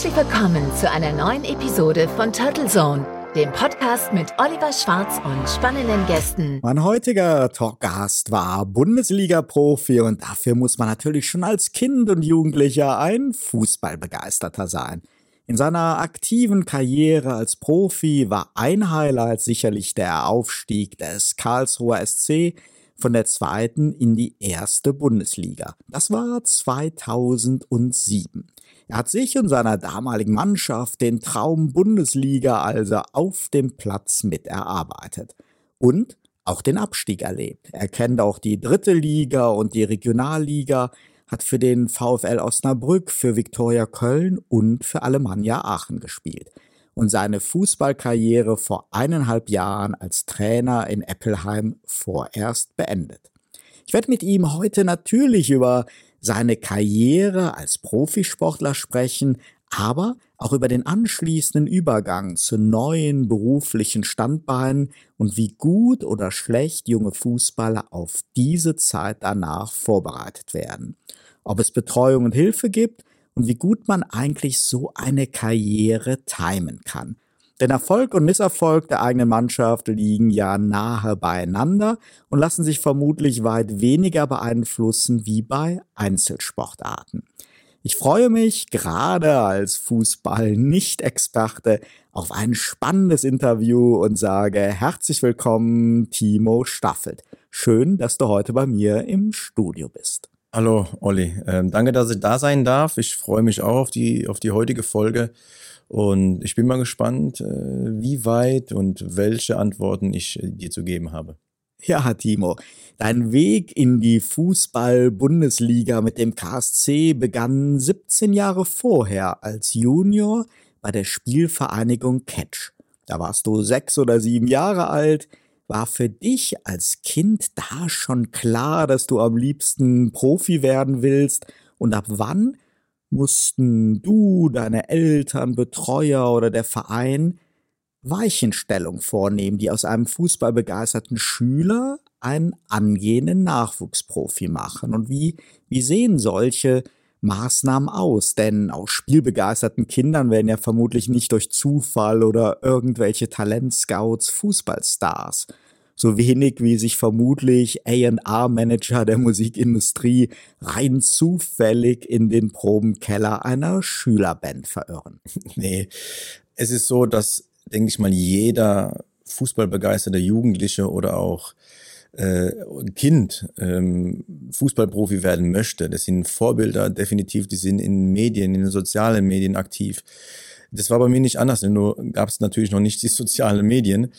Herzlich willkommen zu einer neuen Episode von Turtle Zone, dem Podcast mit Oliver Schwarz und spannenden Gästen. Mein heutiger Talkgast war Bundesliga-Profi und dafür muss man natürlich schon als Kind und Jugendlicher ein Fußballbegeisterter sein. In seiner aktiven Karriere als Profi war ein Highlight sicherlich der Aufstieg des Karlsruher SC von der zweiten in die erste Bundesliga. Das war 2007. Er hat sich und seiner damaligen Mannschaft den Traum Bundesliga also auf dem Platz miterarbeitet. Und auch den Abstieg erlebt. Er kennt auch die dritte Liga und die Regionalliga, hat für den VfL Osnabrück, für Viktoria Köln und für Alemannia Aachen gespielt und seine Fußballkarriere vor eineinhalb Jahren als Trainer in Eppelheim vorerst beendet. Ich werde mit ihm heute natürlich über seine Karriere als Profisportler sprechen, aber auch über den anschließenden Übergang zu neuen beruflichen Standbeinen und wie gut oder schlecht junge Fußballer auf diese Zeit danach vorbereitet werden. Ob es Betreuung und Hilfe gibt und wie gut man eigentlich so eine Karriere timen kann. Denn Erfolg und Misserfolg der eigenen Mannschaft liegen ja nahe beieinander und lassen sich vermutlich weit weniger beeinflussen wie bei Einzelsportarten. Ich freue mich gerade als Fußball-Nicht-Experte auf ein spannendes Interview und sage herzlich willkommen, Timo Staffelt. Schön, dass du heute bei mir im Studio bist. Hallo, Olli. Ähm, danke, dass ich da sein darf. Ich freue mich auch auf die, auf die heutige Folge. Und ich bin mal gespannt, äh, wie weit und welche Antworten ich äh, dir zu geben habe. Ja, Timo, dein Weg in die Fußball-Bundesliga mit dem KSC begann 17 Jahre vorher als Junior bei der Spielvereinigung Catch. Da warst du sechs oder sieben Jahre alt. War für dich als Kind da schon klar, dass du am liebsten Profi werden willst? Und ab wann mussten du, deine Eltern, Betreuer oder der Verein Weichenstellung vornehmen, die aus einem fußballbegeisterten Schüler einen angehenden Nachwuchsprofi machen. Und wie, wie sehen solche Maßnahmen aus? Denn aus spielbegeisterten Kindern werden ja vermutlich nicht durch Zufall oder irgendwelche Talentscouts Fußballstars so wenig wie sich vermutlich A&R-Manager der Musikindustrie rein zufällig in den Probenkeller einer Schülerband verirren. Nee, es ist so, dass, denke ich mal, jeder fußballbegeisterte Jugendliche oder auch äh, Kind ähm, Fußballprofi werden möchte. Das sind Vorbilder definitiv, die sind in Medien, in den sozialen Medien aktiv. Das war bei mir nicht anders, nur gab es natürlich noch nicht die sozialen Medien.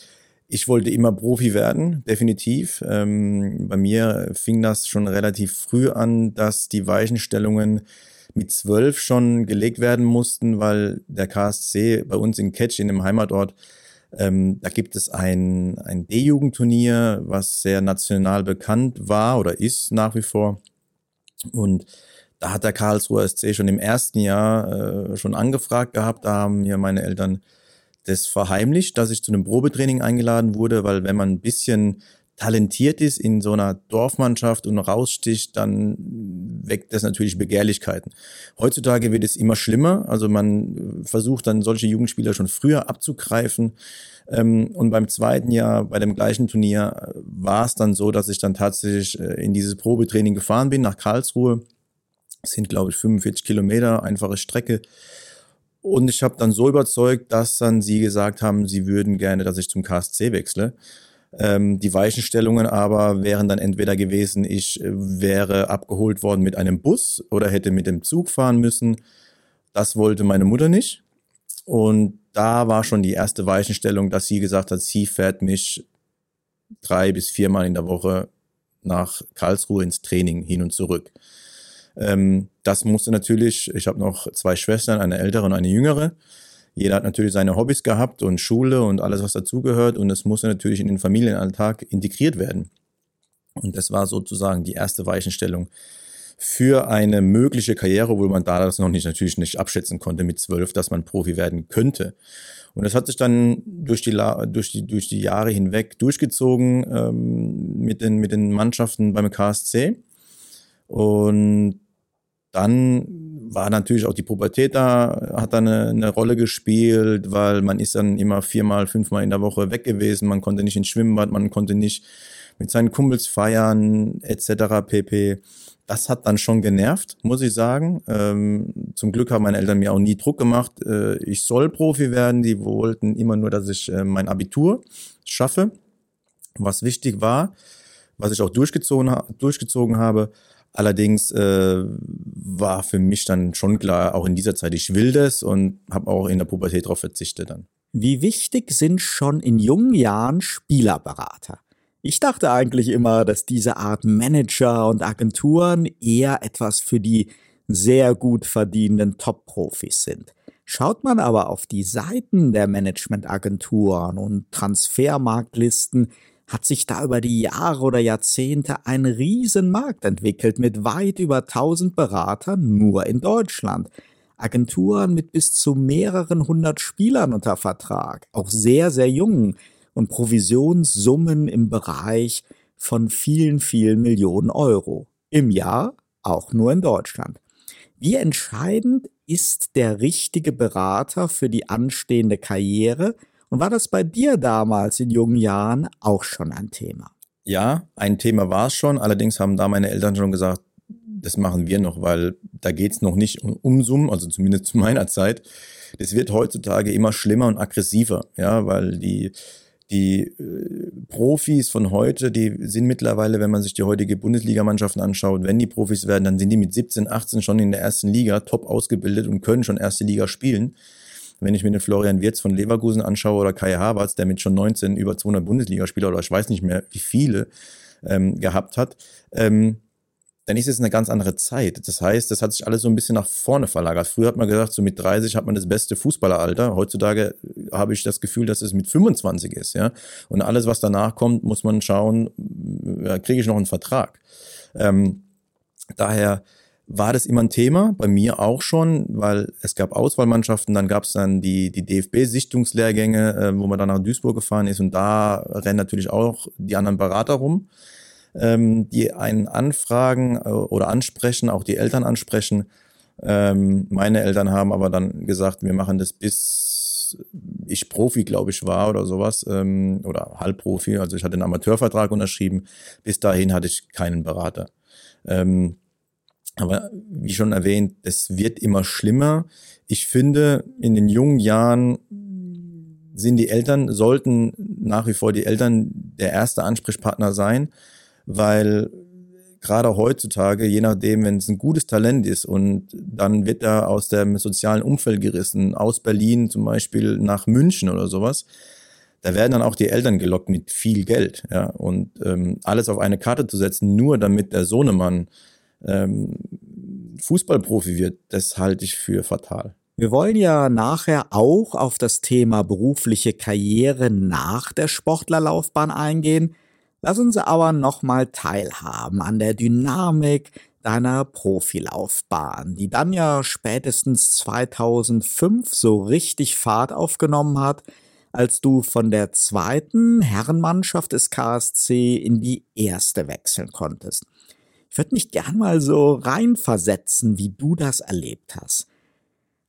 Ich wollte immer Profi werden, definitiv. Ähm, bei mir fing das schon relativ früh an, dass die Weichenstellungen mit zwölf schon gelegt werden mussten, weil der KSC bei uns in Ketsch, in dem Heimatort, ähm, da gibt es ein, ein D-Jugendturnier, was sehr national bekannt war oder ist nach wie vor. Und da hat der Karlsruher SC schon im ersten Jahr äh, schon angefragt gehabt. Da haben mir meine Eltern das verheimlicht, dass ich zu einem Probetraining eingeladen wurde, weil wenn man ein bisschen talentiert ist in so einer Dorfmannschaft und raussticht, dann weckt das natürlich Begehrlichkeiten. Heutzutage wird es immer schlimmer. Also man versucht dann solche Jugendspieler schon früher abzugreifen. Ähm, und beim zweiten Jahr bei dem gleichen Turnier war es dann so, dass ich dann tatsächlich äh, in dieses Probetraining gefahren bin nach Karlsruhe. Das sind, glaube ich, 45 Kilometer, einfache Strecke. Und ich habe dann so überzeugt, dass dann sie gesagt haben, sie würden gerne, dass ich zum KSC wechsle. Ähm, die Weichenstellungen aber wären dann entweder gewesen, ich äh, wäre abgeholt worden mit einem Bus oder hätte mit dem Zug fahren müssen. Das wollte meine Mutter nicht. Und da war schon die erste Weichenstellung, dass sie gesagt hat, sie fährt mich drei bis viermal in der Woche nach Karlsruhe ins Training hin und zurück. Ähm, das musste natürlich, ich habe noch zwei Schwestern, eine ältere und eine jüngere. Jeder hat natürlich seine Hobbys gehabt und Schule und alles, was dazugehört. Und es musste natürlich in den Familienalltag integriert werden. Und das war sozusagen die erste Weichenstellung für eine mögliche Karriere, wo man da das noch nicht natürlich nicht abschätzen konnte mit zwölf, dass man Profi werden könnte. Und das hat sich dann durch die, durch die, durch die Jahre hinweg durchgezogen ähm, mit, den, mit den Mannschaften beim KSC. Und dann war natürlich auch die Pubertät da, hat da eine, eine Rolle gespielt, weil man ist dann immer viermal, fünfmal in der Woche weg gewesen, man konnte nicht ins Schwimmbad, man konnte nicht mit seinen Kumpels feiern, etc. pp. Das hat dann schon genervt, muss ich sagen. Ähm, zum Glück haben meine Eltern mir auch nie Druck gemacht. Äh, ich soll Profi werden. Die wollten immer nur, dass ich äh, mein Abitur schaffe. Was wichtig war, was ich auch durchgezogen, durchgezogen habe, Allerdings äh, war für mich dann schon klar, auch in dieser Zeit, ich will das und habe auch in der Pubertät darauf verzichtet dann. Wie wichtig sind schon in jungen Jahren Spielerberater? Ich dachte eigentlich immer, dass diese Art Manager und Agenturen eher etwas für die sehr gut verdienenden Top-Profis sind. Schaut man aber auf die Seiten der Managementagenturen und Transfermarktlisten, hat sich da über die Jahre oder Jahrzehnte ein Riesenmarkt entwickelt mit weit über 1000 Beratern nur in Deutschland. Agenturen mit bis zu mehreren hundert Spielern unter Vertrag, auch sehr, sehr jungen und Provisionssummen im Bereich von vielen, vielen Millionen Euro. Im Jahr auch nur in Deutschland. Wie entscheidend ist der richtige Berater für die anstehende Karriere und war das bei dir damals in jungen Jahren auch schon ein Thema? Ja, ein Thema war es schon. Allerdings haben da meine Eltern schon gesagt, das machen wir noch, weil da geht es noch nicht um, um Summen, also zumindest zu meiner Zeit. Das wird heutzutage immer schlimmer und aggressiver, ja, weil die, die äh, Profis von heute, die sind mittlerweile, wenn man sich die heutige Bundesligamannschaften anschaut, wenn die Profis werden, dann sind die mit 17, 18 schon in der ersten Liga top ausgebildet und können schon erste Liga spielen. Wenn ich mir den Florian Wirz von Leverkusen anschaue oder Kai Havertz, der mit schon 19 über 200 Bundesligaspieler oder ich weiß nicht mehr wie viele ähm, gehabt hat, ähm, dann ist es eine ganz andere Zeit. Das heißt, das hat sich alles so ein bisschen nach vorne verlagert. Früher hat man gesagt, so mit 30 hat man das beste Fußballeralter. Heutzutage habe ich das Gefühl, dass es mit 25 ist, ja. Und alles, was danach kommt, muss man schauen, kriege ich noch einen Vertrag. Ähm, daher war das immer ein Thema, bei mir auch schon, weil es gab Auswahlmannschaften, dann gab es dann die, die DFB-Sichtungslehrgänge, äh, wo man dann nach Duisburg gefahren ist und da rennen natürlich auch die anderen Berater rum, ähm, die einen anfragen äh, oder ansprechen, auch die Eltern ansprechen. Ähm, meine Eltern haben aber dann gesagt, wir machen das bis ich Profi, glaube ich, war oder sowas, ähm, oder Halbprofi, also ich hatte einen Amateurvertrag unterschrieben. Bis dahin hatte ich keinen Berater. Ähm, aber wie schon erwähnt, es wird immer schlimmer. Ich finde, in den jungen Jahren sind die Eltern, sollten nach wie vor die Eltern der erste Ansprechpartner sein, weil gerade heutzutage, je nachdem, wenn es ein gutes Talent ist und dann wird er aus dem sozialen Umfeld gerissen, aus Berlin zum Beispiel nach München oder sowas, da werden dann auch die Eltern gelockt mit viel Geld, ja, und ähm, alles auf eine Karte zu setzen, nur damit der Sohnemann ähm, Fußballprofi wird, das halte ich für fatal. Wir wollen ja nachher auch auf das Thema berufliche Karriere nach der Sportlerlaufbahn eingehen. Lass uns aber nochmal teilhaben an der Dynamik deiner Profilaufbahn, die dann ja spätestens 2005 so richtig Fahrt aufgenommen hat, als du von der zweiten Herrenmannschaft des KSC in die erste wechseln konntest. Ich würde mich gern mal so reinversetzen, wie du das erlebt hast.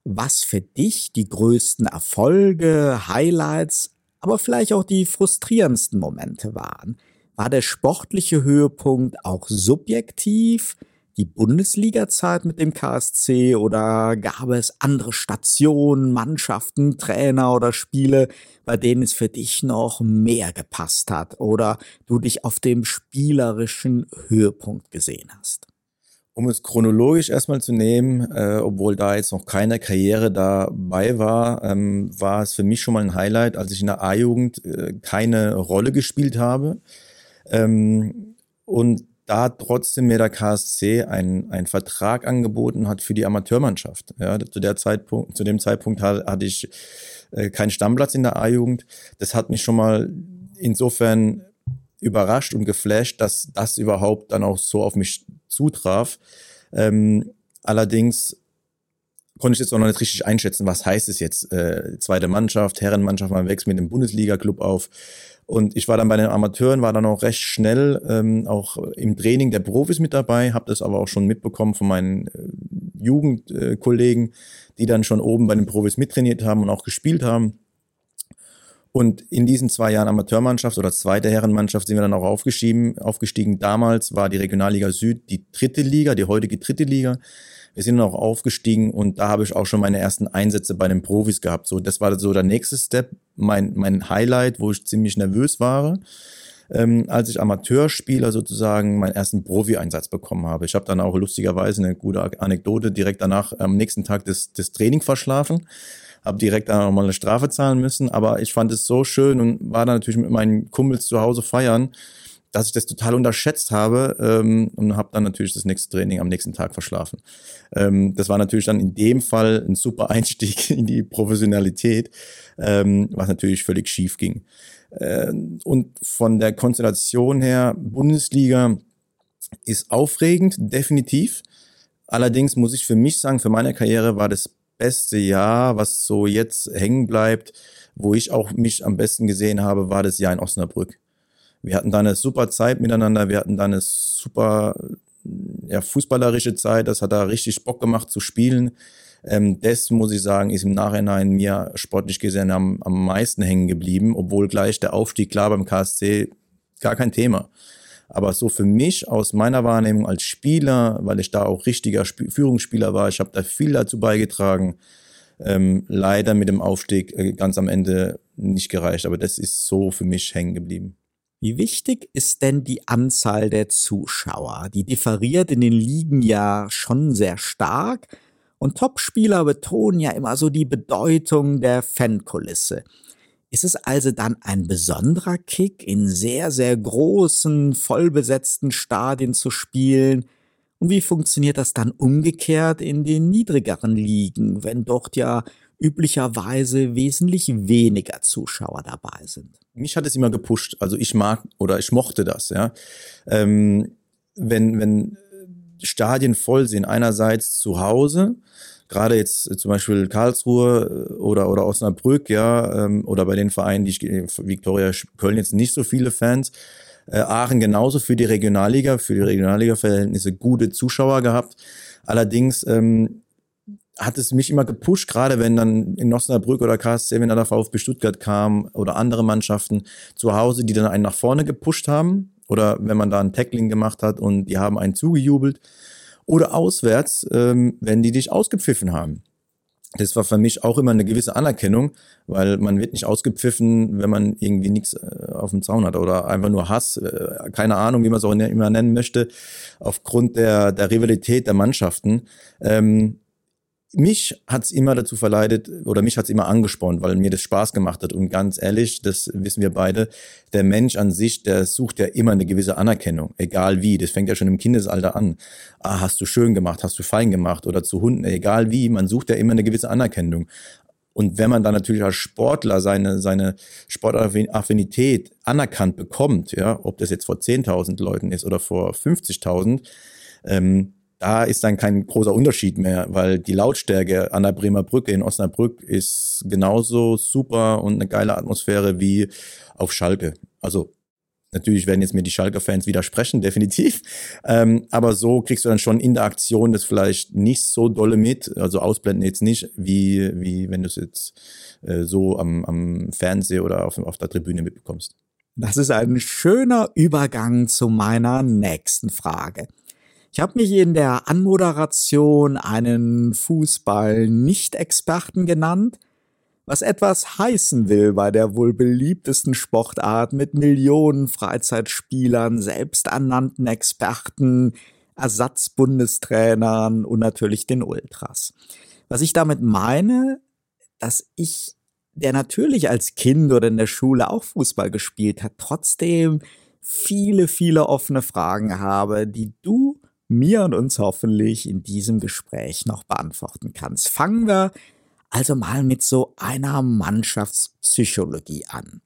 Was für dich die größten Erfolge, Highlights, aber vielleicht auch die frustrierendsten Momente waren. War der sportliche Höhepunkt auch subjektiv? Die Bundesliga-Zeit mit dem KSC oder gab es andere Stationen, Mannschaften, Trainer oder Spiele, bei denen es für dich noch mehr gepasst hat oder du dich auf dem spielerischen Höhepunkt gesehen hast? Um es chronologisch erstmal zu nehmen, äh, obwohl da jetzt noch keine Karriere dabei war, ähm, war es für mich schon mal ein Highlight, als ich in der A-Jugend äh, keine Rolle gespielt habe. Ähm, und da trotzdem mir der KSC einen, einen Vertrag angeboten hat für die Amateurmannschaft. Ja, zu, der Zeitpunkt, zu dem Zeitpunkt hatte ich äh, keinen Stammplatz in der A-Jugend. Das hat mich schon mal insofern überrascht und geflasht, dass das überhaupt dann auch so auf mich zutraf. Ähm, allerdings konnte ich jetzt auch noch nicht richtig einschätzen, was heißt es jetzt, äh, zweite Mannschaft, Herrenmannschaft, man wächst mit dem Bundesliga-Club auf. Und ich war dann bei den Amateuren, war dann auch recht schnell ähm, auch im Training der Profis mit dabei, habe das aber auch schon mitbekommen von meinen äh, Jugendkollegen, die dann schon oben bei den Profis mittrainiert haben und auch gespielt haben. Und in diesen zwei Jahren Amateurmannschaft oder zweite Herrenmannschaft sind wir dann auch aufgestiegen. aufgestiegen. Damals war die Regionalliga Süd die dritte Liga, die heutige dritte Liga. Wir sind auch aufgestiegen und da habe ich auch schon meine ersten Einsätze bei den Profis gehabt. So, das war so der nächste Step, mein, mein Highlight, wo ich ziemlich nervös war. Ähm, als ich Amateurspieler sozusagen meinen ersten Profi-Einsatz bekommen habe. Ich habe dann auch lustigerweise eine gute Anekdote direkt danach am nächsten Tag das, das Training verschlafen habe direkt dann nochmal eine Strafe zahlen müssen, aber ich fand es so schön und war dann natürlich mit meinen Kumpels zu Hause feiern, dass ich das total unterschätzt habe ähm, und habe dann natürlich das nächste Training am nächsten Tag verschlafen. Ähm, das war natürlich dann in dem Fall ein super Einstieg in die Professionalität, ähm, was natürlich völlig schief ging. Ähm, und von der Konstellation her, Bundesliga ist aufregend, definitiv. Allerdings muss ich für mich sagen, für meine Karriere war das beste Jahr, was so jetzt hängen bleibt, wo ich auch mich am besten gesehen habe, war das Jahr in Osnabrück. Wir hatten da eine super Zeit miteinander, wir hatten da eine super ja, fußballerische Zeit, das hat da richtig Bock gemacht zu spielen. Ähm, das muss ich sagen, ist im Nachhinein mir sportlich gesehen am, am meisten hängen geblieben, obwohl gleich der Aufstieg klar beim KSC gar kein Thema. Aber so für mich aus meiner Wahrnehmung als Spieler, weil ich da auch richtiger Sp Führungsspieler war, ich habe da viel dazu beigetragen. Ähm, leider mit dem Aufstieg äh, ganz am Ende nicht gereicht, aber das ist so für mich hängen geblieben. Wie wichtig ist denn die Anzahl der Zuschauer? Die differiert in den Ligen ja schon sehr stark und Topspieler betonen ja immer so die Bedeutung der Fankulisse. Ist es also dann ein besonderer Kick, in sehr, sehr großen, vollbesetzten Stadien zu spielen? Und wie funktioniert das dann umgekehrt in den niedrigeren Ligen, wenn dort ja üblicherweise wesentlich weniger Zuschauer dabei sind? Mich hat es immer gepusht. Also ich mag oder ich mochte das, ja. Ähm, wenn, wenn Stadien voll sind, einerseits zu Hause, gerade jetzt äh, zum Beispiel Karlsruhe äh, oder, oder Osnabrück, ja, ähm, oder bei den Vereinen, die ich, Viktoria Köln jetzt nicht so viele Fans. Äh, Aachen genauso für die Regionalliga, für die Regionalliga-Verhältnisse gute Zuschauer gehabt. Allerdings ähm, hat es mich immer gepusht, gerade wenn dann in Osnabrück oder KSC, wenn dann der VfB Stuttgart kam oder andere Mannschaften zu Hause, die dann einen nach vorne gepusht haben oder wenn man da ein Tackling gemacht hat und die haben einen zugejubelt oder auswärts, ähm, wenn die dich ausgepfiffen haben. Das war für mich auch immer eine gewisse Anerkennung, weil man wird nicht ausgepfiffen, wenn man irgendwie nichts äh, auf dem Zaun hat oder einfach nur Hass, äh, keine Ahnung, wie man es auch immer nennen möchte, aufgrund der, der Rivalität der Mannschaften. Ähm, mich hat's immer dazu verleitet oder mich hat's immer angespornt, weil mir das Spaß gemacht hat. Und ganz ehrlich, das wissen wir beide, der Mensch an sich, der sucht ja immer eine gewisse Anerkennung, egal wie. Das fängt ja schon im Kindesalter an. Ah, hast du schön gemacht, hast du fein gemacht oder zu Hunden, egal wie. Man sucht ja immer eine gewisse Anerkennung. Und wenn man dann natürlich als Sportler seine, seine Sportaffinität anerkannt bekommt, ja, ob das jetzt vor 10.000 Leuten ist oder vor 50.000, ähm, da ist dann kein großer Unterschied mehr, weil die Lautstärke an der Bremer Brücke in Osnabrück ist genauso super und eine geile Atmosphäre wie auf Schalke. Also natürlich werden jetzt mir die Schalke-Fans widersprechen, definitiv. Ähm, aber so kriegst du dann schon in der Aktion das vielleicht nicht so dolle mit, also ausblenden jetzt nicht, wie, wie wenn du es jetzt äh, so am, am Fernseher oder auf, auf der Tribüne mitbekommst. Das ist ein schöner Übergang zu meiner nächsten Frage. Ich habe mich in der Anmoderation einen Fußball-Nicht-Experten genannt, was etwas heißen will bei der wohl beliebtesten Sportart mit Millionen Freizeitspielern, selbsternannten Experten, Ersatzbundestrainern und natürlich den Ultras. Was ich damit meine, dass ich, der natürlich als Kind oder in der Schule auch Fußball gespielt hat, trotzdem viele, viele offene Fragen habe, die du mir und uns hoffentlich in diesem Gespräch noch beantworten kannst. Fangen wir also mal mit so einer Mannschaftspsychologie an.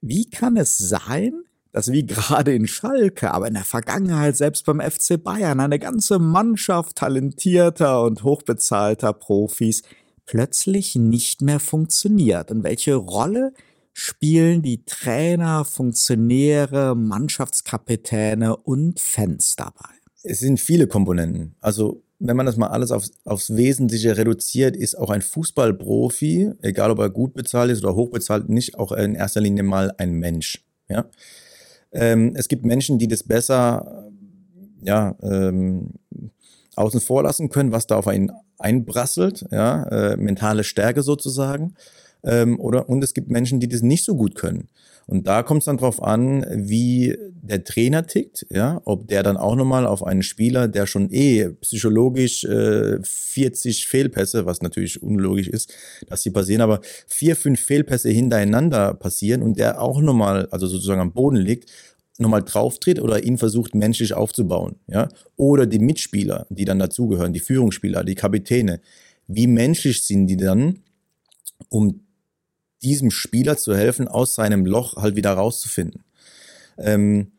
Wie kann es sein, dass wie gerade in Schalke, aber in der Vergangenheit selbst beim FC Bayern eine ganze Mannschaft talentierter und hochbezahlter Profis plötzlich nicht mehr funktioniert? Und welche Rolle spielen die Trainer, Funktionäre, Mannschaftskapitäne und Fans dabei? Es sind viele Komponenten. Also wenn man das mal alles aufs, aufs Wesentliche reduziert, ist auch ein Fußballprofi, egal ob er gut bezahlt ist oder hochbezahlt, nicht auch in erster Linie mal ein Mensch. Ja? Ähm, es gibt Menschen, die das besser ja, ähm, außen vor lassen können, was da auf einen einbrasselt, ja, äh, mentale Stärke sozusagen. Ähm, oder, und es gibt Menschen, die das nicht so gut können. Und da kommt es dann drauf an, wie der Trainer tickt, ja, ob der dann auch nochmal auf einen Spieler, der schon eh psychologisch äh, 40 Fehlpässe, was natürlich unlogisch ist, dass sie passieren, aber vier, fünf Fehlpässe hintereinander passieren und der auch nochmal, also sozusagen am Boden liegt, nochmal drauftritt oder ihn versucht menschlich aufzubauen, ja, oder die Mitspieler, die dann dazugehören, die Führungsspieler, die Kapitäne, wie menschlich sind die dann, um diesem Spieler zu helfen, aus seinem Loch halt wieder rauszufinden. Ähm,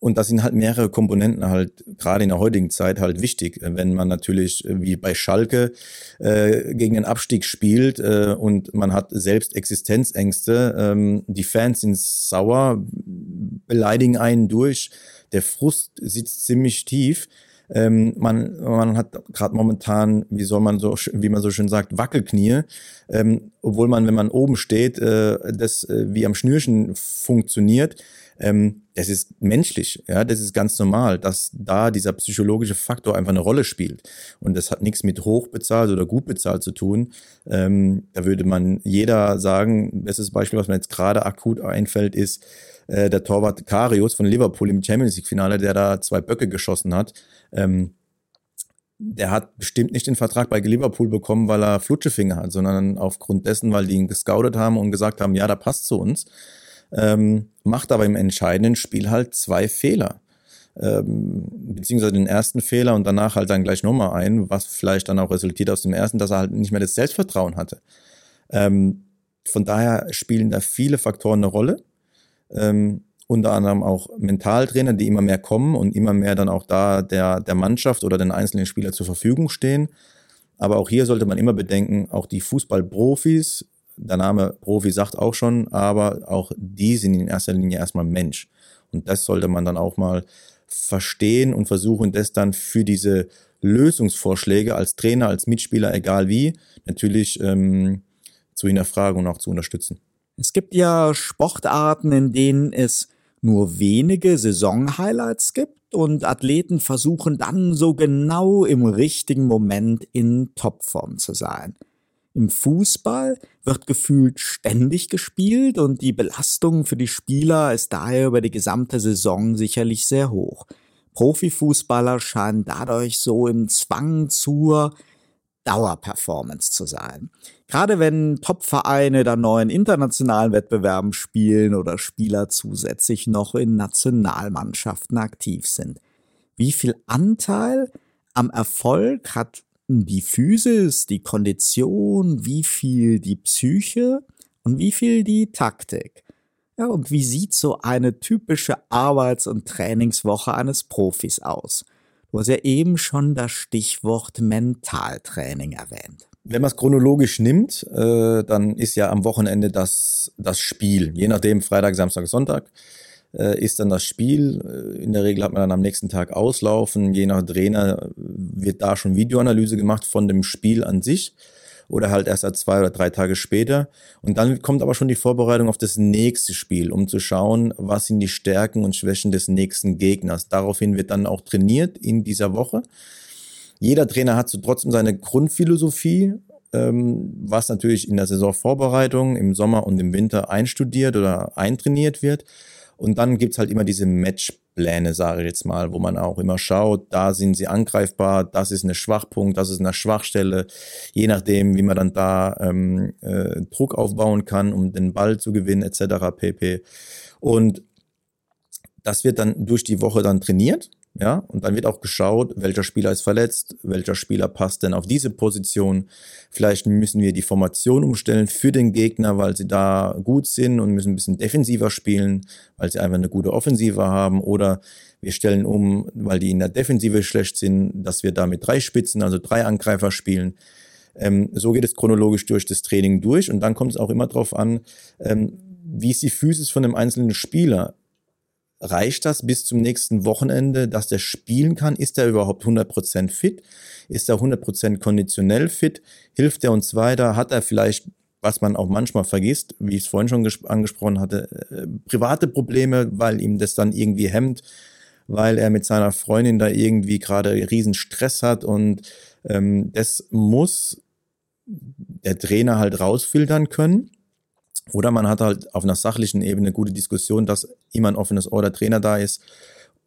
und das sind halt mehrere Komponenten halt gerade in der heutigen Zeit halt wichtig, wenn man natürlich äh, wie bei Schalke äh, gegen den Abstieg spielt äh, und man hat selbst Existenzängste. Ähm, die Fans sind sauer, beleidigen einen durch. Der Frust sitzt ziemlich tief. Ähm, man, man hat gerade momentan, wie soll man so, wie man so schön sagt, Wackelknie, ähm, obwohl man, wenn man oben steht, äh, das äh, wie am Schnürchen funktioniert. Ähm, das ist menschlich, ja, das ist ganz normal, dass da dieser psychologische Faktor einfach eine Rolle spielt. Und das hat nichts mit hochbezahlt oder gut bezahlt zu tun. Ähm, da würde man jeder sagen, bestes Beispiel, was mir jetzt gerade akut einfällt, ist äh, der Torwart Karius von Liverpool im Champions League Finale, der da zwei Böcke geschossen hat. Ähm, der hat bestimmt nicht den Vertrag bei Liverpool bekommen, weil er Flutschefinger hat, sondern aufgrund dessen, weil die ihn gescoutet haben und gesagt haben, ja, da passt zu uns ähm, macht aber im entscheidenden Spiel halt zwei Fehler. Ähm, beziehungsweise den ersten Fehler und danach halt dann gleich nochmal ein, was vielleicht dann auch resultiert aus dem ersten, dass er halt nicht mehr das Selbstvertrauen hatte. Ähm, von daher spielen da viele Faktoren eine Rolle. Ähm, unter anderem auch Mentaltrainer, die immer mehr kommen und immer mehr dann auch da der, der Mannschaft oder den einzelnen Spieler zur Verfügung stehen. Aber auch hier sollte man immer bedenken, auch die Fußballprofis der Name Profi sagt auch schon, aber auch die sind in erster Linie erstmal Mensch. Und das sollte man dann auch mal verstehen und versuchen, das dann für diese Lösungsvorschläge als Trainer, als Mitspieler, egal wie, natürlich ähm, zu hinterfragen und auch zu unterstützen. Es gibt ja Sportarten, in denen es nur wenige Saison-Highlights gibt und Athleten versuchen dann so genau im richtigen Moment in Topform zu sein. Im Fußball wird gefühlt ständig gespielt und die Belastung für die Spieler ist daher über die gesamte Saison sicherlich sehr hoch. Profifußballer scheinen dadurch so im Zwang zur Dauerperformance zu sein. Gerade wenn Topvereine dann neuen internationalen Wettbewerben spielen oder Spieler zusätzlich noch in Nationalmannschaften aktiv sind. Wie viel Anteil am Erfolg hat die Physis, die Kondition, wie viel die Psyche und wie viel die Taktik. Ja, und wie sieht so eine typische Arbeits- und Trainingswoche eines Profis aus? Du hast ja eben schon das Stichwort Mentaltraining erwähnt. Wenn man es chronologisch nimmt, äh, dann ist ja am Wochenende das, das Spiel, je nachdem Freitag, Samstag, Sonntag äh, ist dann das Spiel. Äh, in der Regel hat man dann am nächsten Tag auslaufen. Je nach Trainer wird da schon Videoanalyse gemacht von dem Spiel an sich oder halt erst zwei oder drei Tage später. Und dann kommt aber schon die Vorbereitung auf das nächste Spiel, um zu schauen, was sind die Stärken und Schwächen des nächsten Gegners. Daraufhin wird dann auch trainiert in dieser Woche. Jeder Trainer hat so trotzdem seine Grundphilosophie, ähm, was natürlich in der Saisonvorbereitung im Sommer und im Winter einstudiert oder eintrainiert wird. Und dann gibt's halt immer diese Matchpläne, sage ich jetzt mal, wo man auch immer schaut, da sind sie angreifbar, das ist eine Schwachpunkt, das ist eine Schwachstelle, je nachdem, wie man dann da ähm, äh, Druck aufbauen kann, um den Ball zu gewinnen, etc. pp. Und das wird dann durch die Woche dann trainiert ja, und dann wird auch geschaut, welcher Spieler ist verletzt, welcher Spieler passt denn auf diese Position. Vielleicht müssen wir die Formation umstellen für den Gegner, weil sie da gut sind und müssen ein bisschen defensiver spielen, weil sie einfach eine gute Offensive haben. Oder wir stellen um, weil die in der Defensive schlecht sind, dass wir da mit drei Spitzen, also drei Angreifer spielen. Ähm, so geht es chronologisch durch das Training durch und dann kommt es auch immer darauf an, ähm, wie ist die Physis von dem einzelnen Spieler reicht das bis zum nächsten Wochenende, dass der spielen kann? Ist er überhaupt 100% fit? Ist er 100% konditionell fit? Hilft er uns weiter? Hat er vielleicht, was man auch manchmal vergisst, wie ich es vorhin schon angesprochen hatte, äh, private Probleme, weil ihm das dann irgendwie hemmt, weil er mit seiner Freundin da irgendwie gerade riesen Stress hat und ähm, das muss der Trainer halt rausfiltern können. Oder man hat halt auf einer sachlichen Ebene gute Diskussion, dass immer ein offenes Ohr der Trainer da ist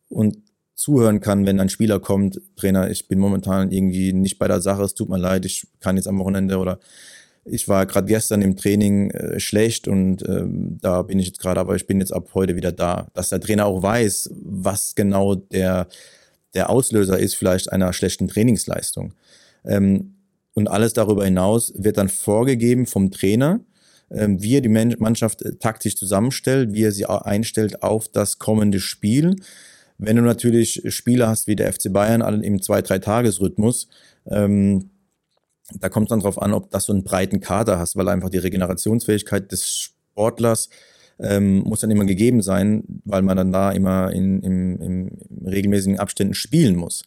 und zuhören kann, wenn ein Spieler kommt, Trainer, ich bin momentan irgendwie nicht bei der Sache, es tut mir leid, ich kann jetzt am Wochenende oder ich war gerade gestern im Training äh, schlecht und ähm, da bin ich jetzt gerade, aber ich bin jetzt ab heute wieder da. Dass der Trainer auch weiß, was genau der, der Auslöser ist, vielleicht einer schlechten Trainingsleistung. Ähm, und alles darüber hinaus wird dann vorgegeben vom Trainer wie er die Mannschaft äh, taktisch zusammenstellt, wie er sie einstellt auf das kommende Spiel. Wenn du natürlich Spieler hast wie der FC Bayern im zwei drei Tagesrhythmus, ähm, da kommt es dann drauf an, ob das so einen breiten Kader hast, weil einfach die Regenerationsfähigkeit des Sportlers ähm, muss dann immer gegeben sein, weil man dann da immer in, im, im regelmäßigen Abständen spielen muss.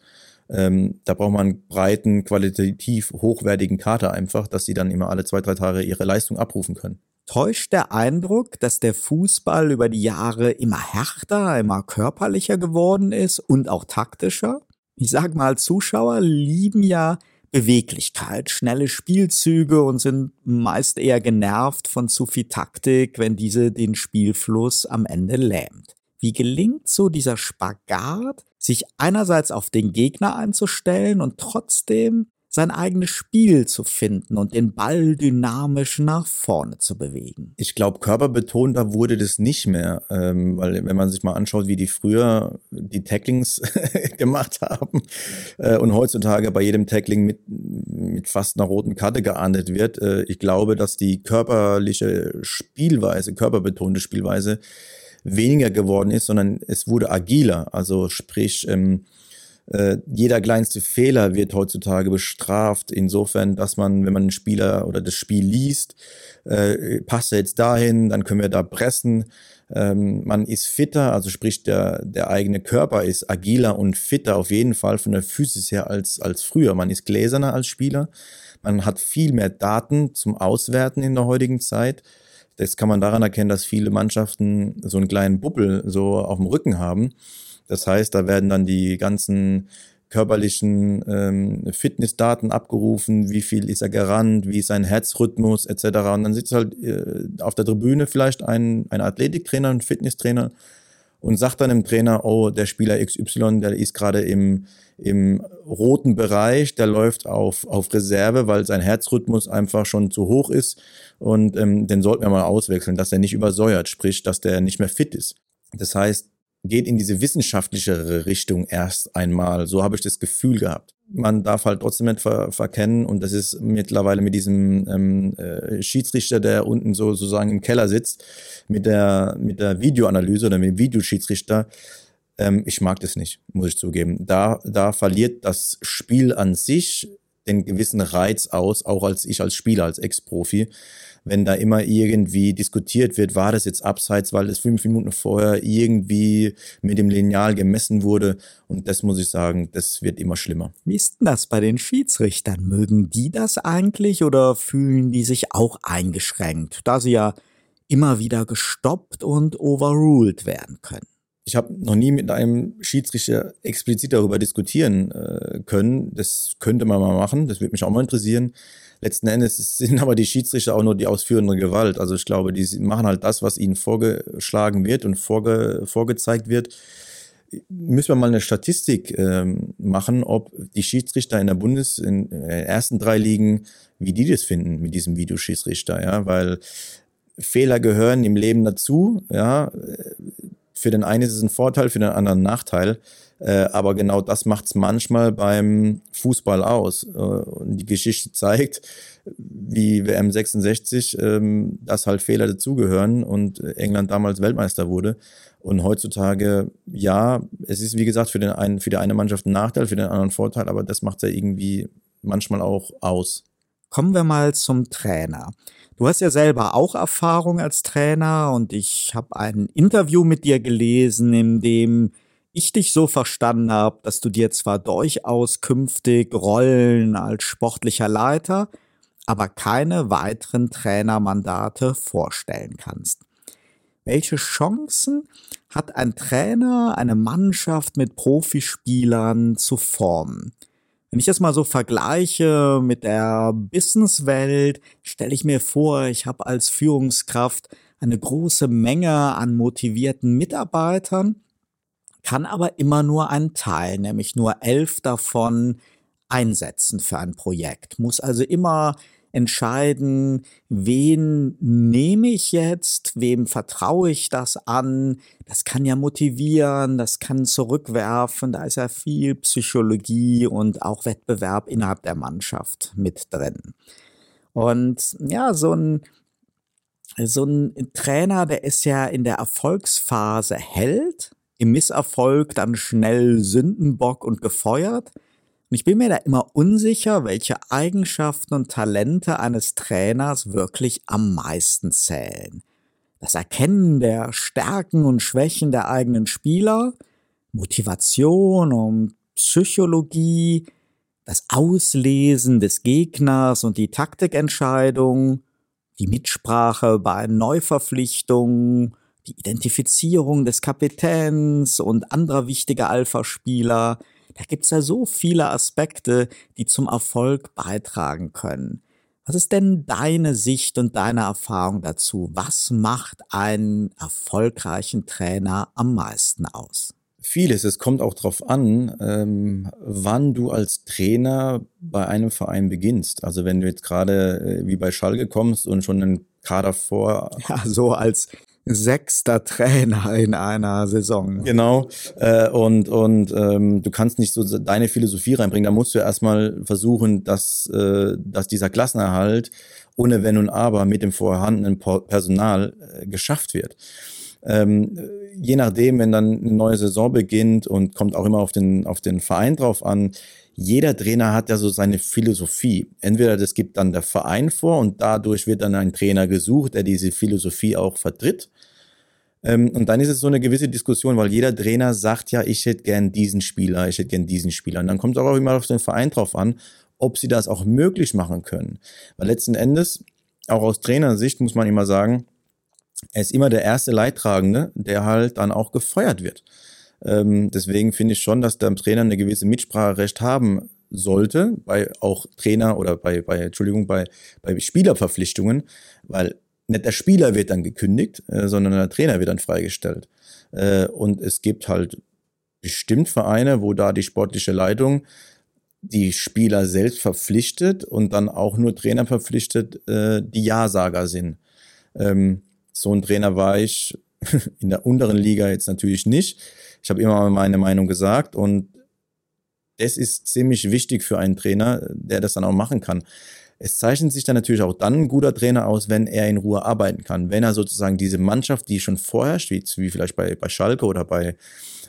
Ähm, da braucht man einen breiten, qualitativ hochwertigen Kater einfach, dass sie dann immer alle zwei, drei Tage ihre Leistung abrufen können. Täuscht der Eindruck, dass der Fußball über die Jahre immer härter, immer körperlicher geworden ist und auch taktischer? Ich sag mal, Zuschauer lieben ja Beweglichkeit, schnelle Spielzüge und sind meist eher genervt von zu viel Taktik, wenn diese den Spielfluss am Ende lähmt. Wie gelingt so dieser Spagat, sich einerseits auf den Gegner einzustellen und trotzdem sein eigenes Spiel zu finden und den Ball dynamisch nach vorne zu bewegen. Ich glaube, körperbetonter wurde das nicht mehr, ähm, weil wenn man sich mal anschaut, wie die früher die Tacklings gemacht haben äh, und heutzutage bei jedem Tackling mit, mit fast einer roten Karte geahndet wird, äh, ich glaube, dass die körperliche Spielweise, körperbetonte Spielweise weniger geworden ist, sondern es wurde agiler. Also sprich, ähm, äh, jeder kleinste Fehler wird heutzutage bestraft, insofern, dass man, wenn man einen Spieler oder das Spiel liest, äh, passt er jetzt dahin, dann können wir da pressen. Ähm, man ist fitter, also sprich, der, der eigene Körper ist agiler und fitter auf jeden Fall von der Physis her als, als früher. Man ist gläserner als Spieler. Man hat viel mehr Daten zum Auswerten in der heutigen Zeit. Das kann man daran erkennen, dass viele Mannschaften so einen kleinen Bubbel so auf dem Rücken haben. Das heißt, da werden dann die ganzen körperlichen ähm, Fitnessdaten abgerufen, wie viel ist er gerannt, wie ist sein Herzrhythmus etc. Und dann sitzt halt äh, auf der Tribüne vielleicht ein, ein Athletiktrainer, ein Fitnesstrainer und sagt dann dem Trainer, oh, der Spieler XY, der ist gerade im im roten Bereich, der läuft auf, auf Reserve, weil sein Herzrhythmus einfach schon zu hoch ist und ähm, den sollten wir mal auswechseln, dass er nicht übersäuert, sprich, dass der nicht mehr fit ist. Das heißt, geht in diese wissenschaftlichere Richtung erst einmal. So habe ich das Gefühl gehabt. Man darf halt trotzdem nicht ver verkennen, und das ist mittlerweile mit diesem ähm, äh, Schiedsrichter, der unten so sozusagen im Keller sitzt, mit der, mit der Videoanalyse oder mit dem Videoschiedsrichter, ähm, ich mag das nicht, muss ich zugeben. Da, da verliert das Spiel an sich den gewissen Reiz aus, auch als ich als Spieler, als Ex-Profi, wenn da immer irgendwie diskutiert wird, war das jetzt abseits, weil es fünf Minuten vorher irgendwie mit dem Lineal gemessen wurde. Und das muss ich sagen, das wird immer schlimmer. Wie ist denn das bei den Schiedsrichtern? Mögen die das eigentlich oder fühlen die sich auch eingeschränkt, da sie ja immer wieder gestoppt und overruled werden können? Ich habe noch nie mit einem Schiedsrichter explizit darüber diskutieren äh, können. Das könnte man mal machen, das würde mich auch mal interessieren. Letzten Endes sind aber die Schiedsrichter auch nur die ausführende Gewalt. Also ich glaube, die machen halt das, was ihnen vorgeschlagen wird und vorge vorgezeigt wird. Müssen wir mal eine Statistik ähm, machen, ob die Schiedsrichter in der Bundes, in den ersten drei Ligen, wie die das finden mit diesem Videoschiedsrichter, ja, weil Fehler gehören im Leben dazu, ja für den einen ist es ein Vorteil, für den anderen ein Nachteil. Äh, aber genau das macht es manchmal beim Fußball aus. Äh, und die Geschichte zeigt, wie WM 66, ähm, dass halt Fehler dazugehören und England damals Weltmeister wurde. Und heutzutage, ja, es ist wie gesagt für, den einen, für die eine Mannschaft ein Nachteil, für den anderen ein Vorteil, aber das macht es ja irgendwie manchmal auch aus. Kommen wir mal zum Trainer. Du hast ja selber auch Erfahrung als Trainer und ich habe ein Interview mit dir gelesen, in dem ich dich so verstanden habe, dass du dir zwar durchaus künftig Rollen als sportlicher Leiter, aber keine weiteren Trainermandate vorstellen kannst. Welche Chancen hat ein Trainer, eine Mannschaft mit Profispielern zu formen? Wenn ich das mal so vergleiche mit der Businesswelt, stelle ich mir vor, ich habe als Führungskraft eine große Menge an motivierten Mitarbeitern, kann aber immer nur einen Teil, nämlich nur elf davon einsetzen für ein Projekt, muss also immer entscheiden, wen nehme ich jetzt, wem vertraue ich das an. Das kann ja motivieren, das kann zurückwerfen, da ist ja viel Psychologie und auch Wettbewerb innerhalb der Mannschaft mit drin. Und ja, so ein so ein Trainer, der ist ja in der Erfolgsphase Held, im Misserfolg dann schnell Sündenbock und gefeuert. Und ich bin mir da immer unsicher, welche Eigenschaften und Talente eines Trainers wirklich am meisten zählen. Das Erkennen der Stärken und Schwächen der eigenen Spieler, Motivation und Psychologie, das Auslesen des Gegners und die Taktikentscheidung, die Mitsprache bei Neuverpflichtungen, die Identifizierung des Kapitäns und anderer wichtiger Alpha-Spieler, da gibt's ja so viele Aspekte, die zum Erfolg beitragen können. Was ist denn deine Sicht und deine Erfahrung dazu? Was macht einen erfolgreichen Trainer am meisten aus? Vieles. Es kommt auch darauf an, ähm, wann du als Trainer bei einem Verein beginnst. Also wenn du jetzt gerade äh, wie bei Schalke kommst und schon einen Kader vor. Ja, so als sechster Trainer in einer Saison. Genau. Äh, und und ähm, du kannst nicht so deine Philosophie reinbringen. Da musst du erstmal versuchen, dass, äh, dass dieser Klassenerhalt ohne Wenn und Aber mit dem vorhandenen Personal äh, geschafft wird. Ähm, je nachdem, wenn dann eine neue Saison beginnt und kommt auch immer auf den, auf den Verein drauf an, jeder Trainer hat ja so seine Philosophie. Entweder das gibt dann der Verein vor und dadurch wird dann ein Trainer gesucht, der diese Philosophie auch vertritt. Ähm, und dann ist es so eine gewisse Diskussion, weil jeder Trainer sagt ja, ich hätte gern diesen Spieler, ich hätte gern diesen Spieler. Und dann kommt es auch immer auf den Verein drauf an, ob sie das auch möglich machen können. Weil letzten Endes, auch aus Trainersicht muss man immer sagen, er ist immer der erste Leidtragende, der halt dann auch gefeuert wird. Ähm, deswegen finde ich schon, dass der Trainer eine gewisse Mitspracherecht haben sollte, bei auch Trainer oder bei, bei Entschuldigung, bei, bei Spielerverpflichtungen, weil nicht der Spieler wird dann gekündigt, äh, sondern der Trainer wird dann freigestellt. Äh, und es gibt halt bestimmt Vereine, wo da die sportliche Leitung die Spieler selbst verpflichtet und dann auch nur Trainer verpflichtet, äh, die Ja-Sager sind. Ähm, so ein Trainer war ich in der unteren Liga jetzt natürlich nicht. Ich habe immer meine Meinung gesagt und das ist ziemlich wichtig für einen Trainer, der das dann auch machen kann. Es zeichnet sich dann natürlich auch dann ein guter Trainer aus, wenn er in Ruhe arbeiten kann. Wenn er sozusagen diese Mannschaft, die schon vorherrscht, wie, wie vielleicht bei, bei Schalke oder bei,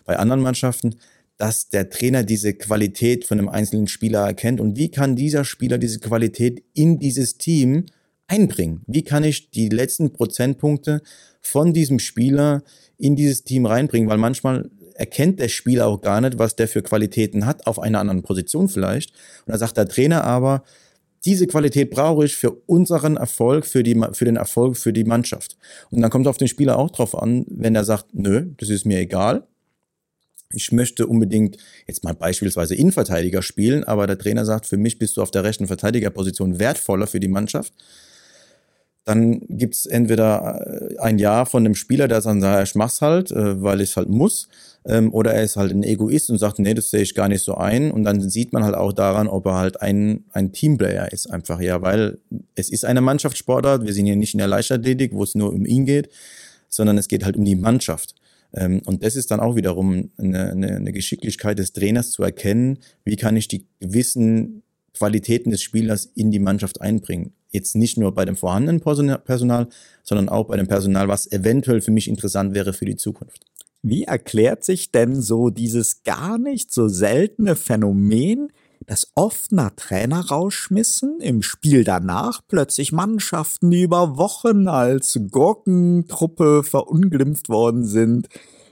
bei anderen Mannschaften, dass der Trainer diese Qualität von einem einzelnen Spieler erkennt und wie kann dieser Spieler diese Qualität in dieses Team einbringen? Wie kann ich die letzten Prozentpunkte von diesem Spieler in dieses Team reinbringen? Weil manchmal erkennt der Spieler auch gar nicht, was der für Qualitäten hat, auf einer anderen Position vielleicht. Und da sagt der Trainer aber, diese Qualität brauche ich für unseren Erfolg, für, die, für den Erfolg für die Mannschaft. Und dann kommt es auf den Spieler auch drauf an, wenn er sagt, nö, das ist mir egal. Ich möchte unbedingt jetzt mal beispielsweise Innenverteidiger spielen, aber der Trainer sagt, für mich bist du auf der rechten Verteidigerposition wertvoller für die Mannschaft dann gibt's entweder äh, ein Ja von dem Spieler, der sagt, ich mach's halt, äh, weil ich halt muss, ähm, oder er ist halt ein Egoist und sagt, nee, das sehe ich gar nicht so ein. Und dann sieht man halt auch daran, ob er halt ein, ein Teamplayer ist, einfach, ja, weil es ist eine Mannschaftssportart. Wir sind hier nicht in der Leichtathletik, wo es nur um ihn geht, sondern es geht halt um die Mannschaft. Ähm, und das ist dann auch wiederum eine, eine, eine Geschicklichkeit des Trainers zu erkennen, wie kann ich die gewissen Qualitäten des Spielers in die Mannschaft einbringen. Jetzt nicht nur bei dem vorhandenen Personal, sondern auch bei dem Personal, was eventuell für mich interessant wäre für die Zukunft. Wie erklärt sich denn so dieses gar nicht so seltene Phänomen, dass oft nach Trainerrausschmissen im Spiel danach plötzlich Mannschaften, die über Wochen als Gurkentruppe verunglimpft worden sind,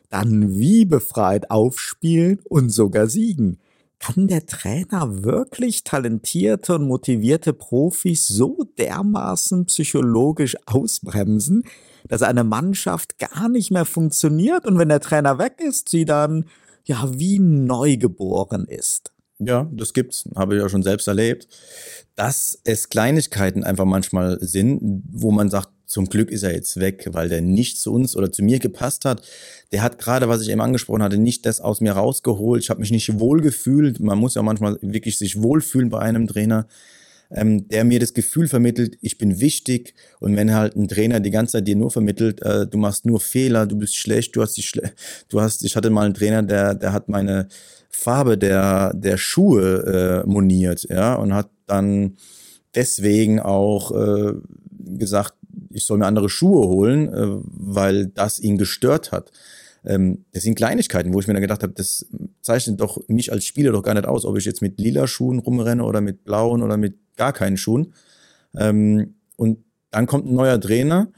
dann wie befreit aufspielen und sogar siegen. Kann der Trainer wirklich talentierte und motivierte Profis so dermaßen psychologisch ausbremsen, dass eine Mannschaft gar nicht mehr funktioniert? Und wenn der Trainer weg ist, sie dann ja wie neugeboren ist? Ja, das gibt's, habe ich ja schon selbst erlebt, dass es Kleinigkeiten einfach manchmal sind, wo man sagt, zum Glück ist er jetzt weg, weil der nicht zu uns oder zu mir gepasst hat. Der hat gerade, was ich eben angesprochen hatte, nicht das aus mir rausgeholt. Ich habe mich nicht wohl gefühlt. Man muss ja manchmal wirklich sich wohlfühlen bei einem Trainer, ähm, der mir das Gefühl vermittelt, ich bin wichtig. Und wenn halt ein Trainer die ganze Zeit dir nur vermittelt, äh, du machst nur Fehler, du bist schlecht, du hast dich schle du hast, ich hatte mal einen Trainer, der, der hat meine Farbe der, der Schuhe äh, moniert, ja, und hat dann deswegen auch äh, gesagt, ich soll mir andere Schuhe holen, äh, weil das ihn gestört hat. Ähm, das sind Kleinigkeiten, wo ich mir dann gedacht habe, das zeichnet doch mich als Spieler doch gar nicht aus, ob ich jetzt mit lila Schuhen rumrenne oder mit blauen oder mit gar keinen Schuhen. Ähm, und dann kommt ein neuer Trainer,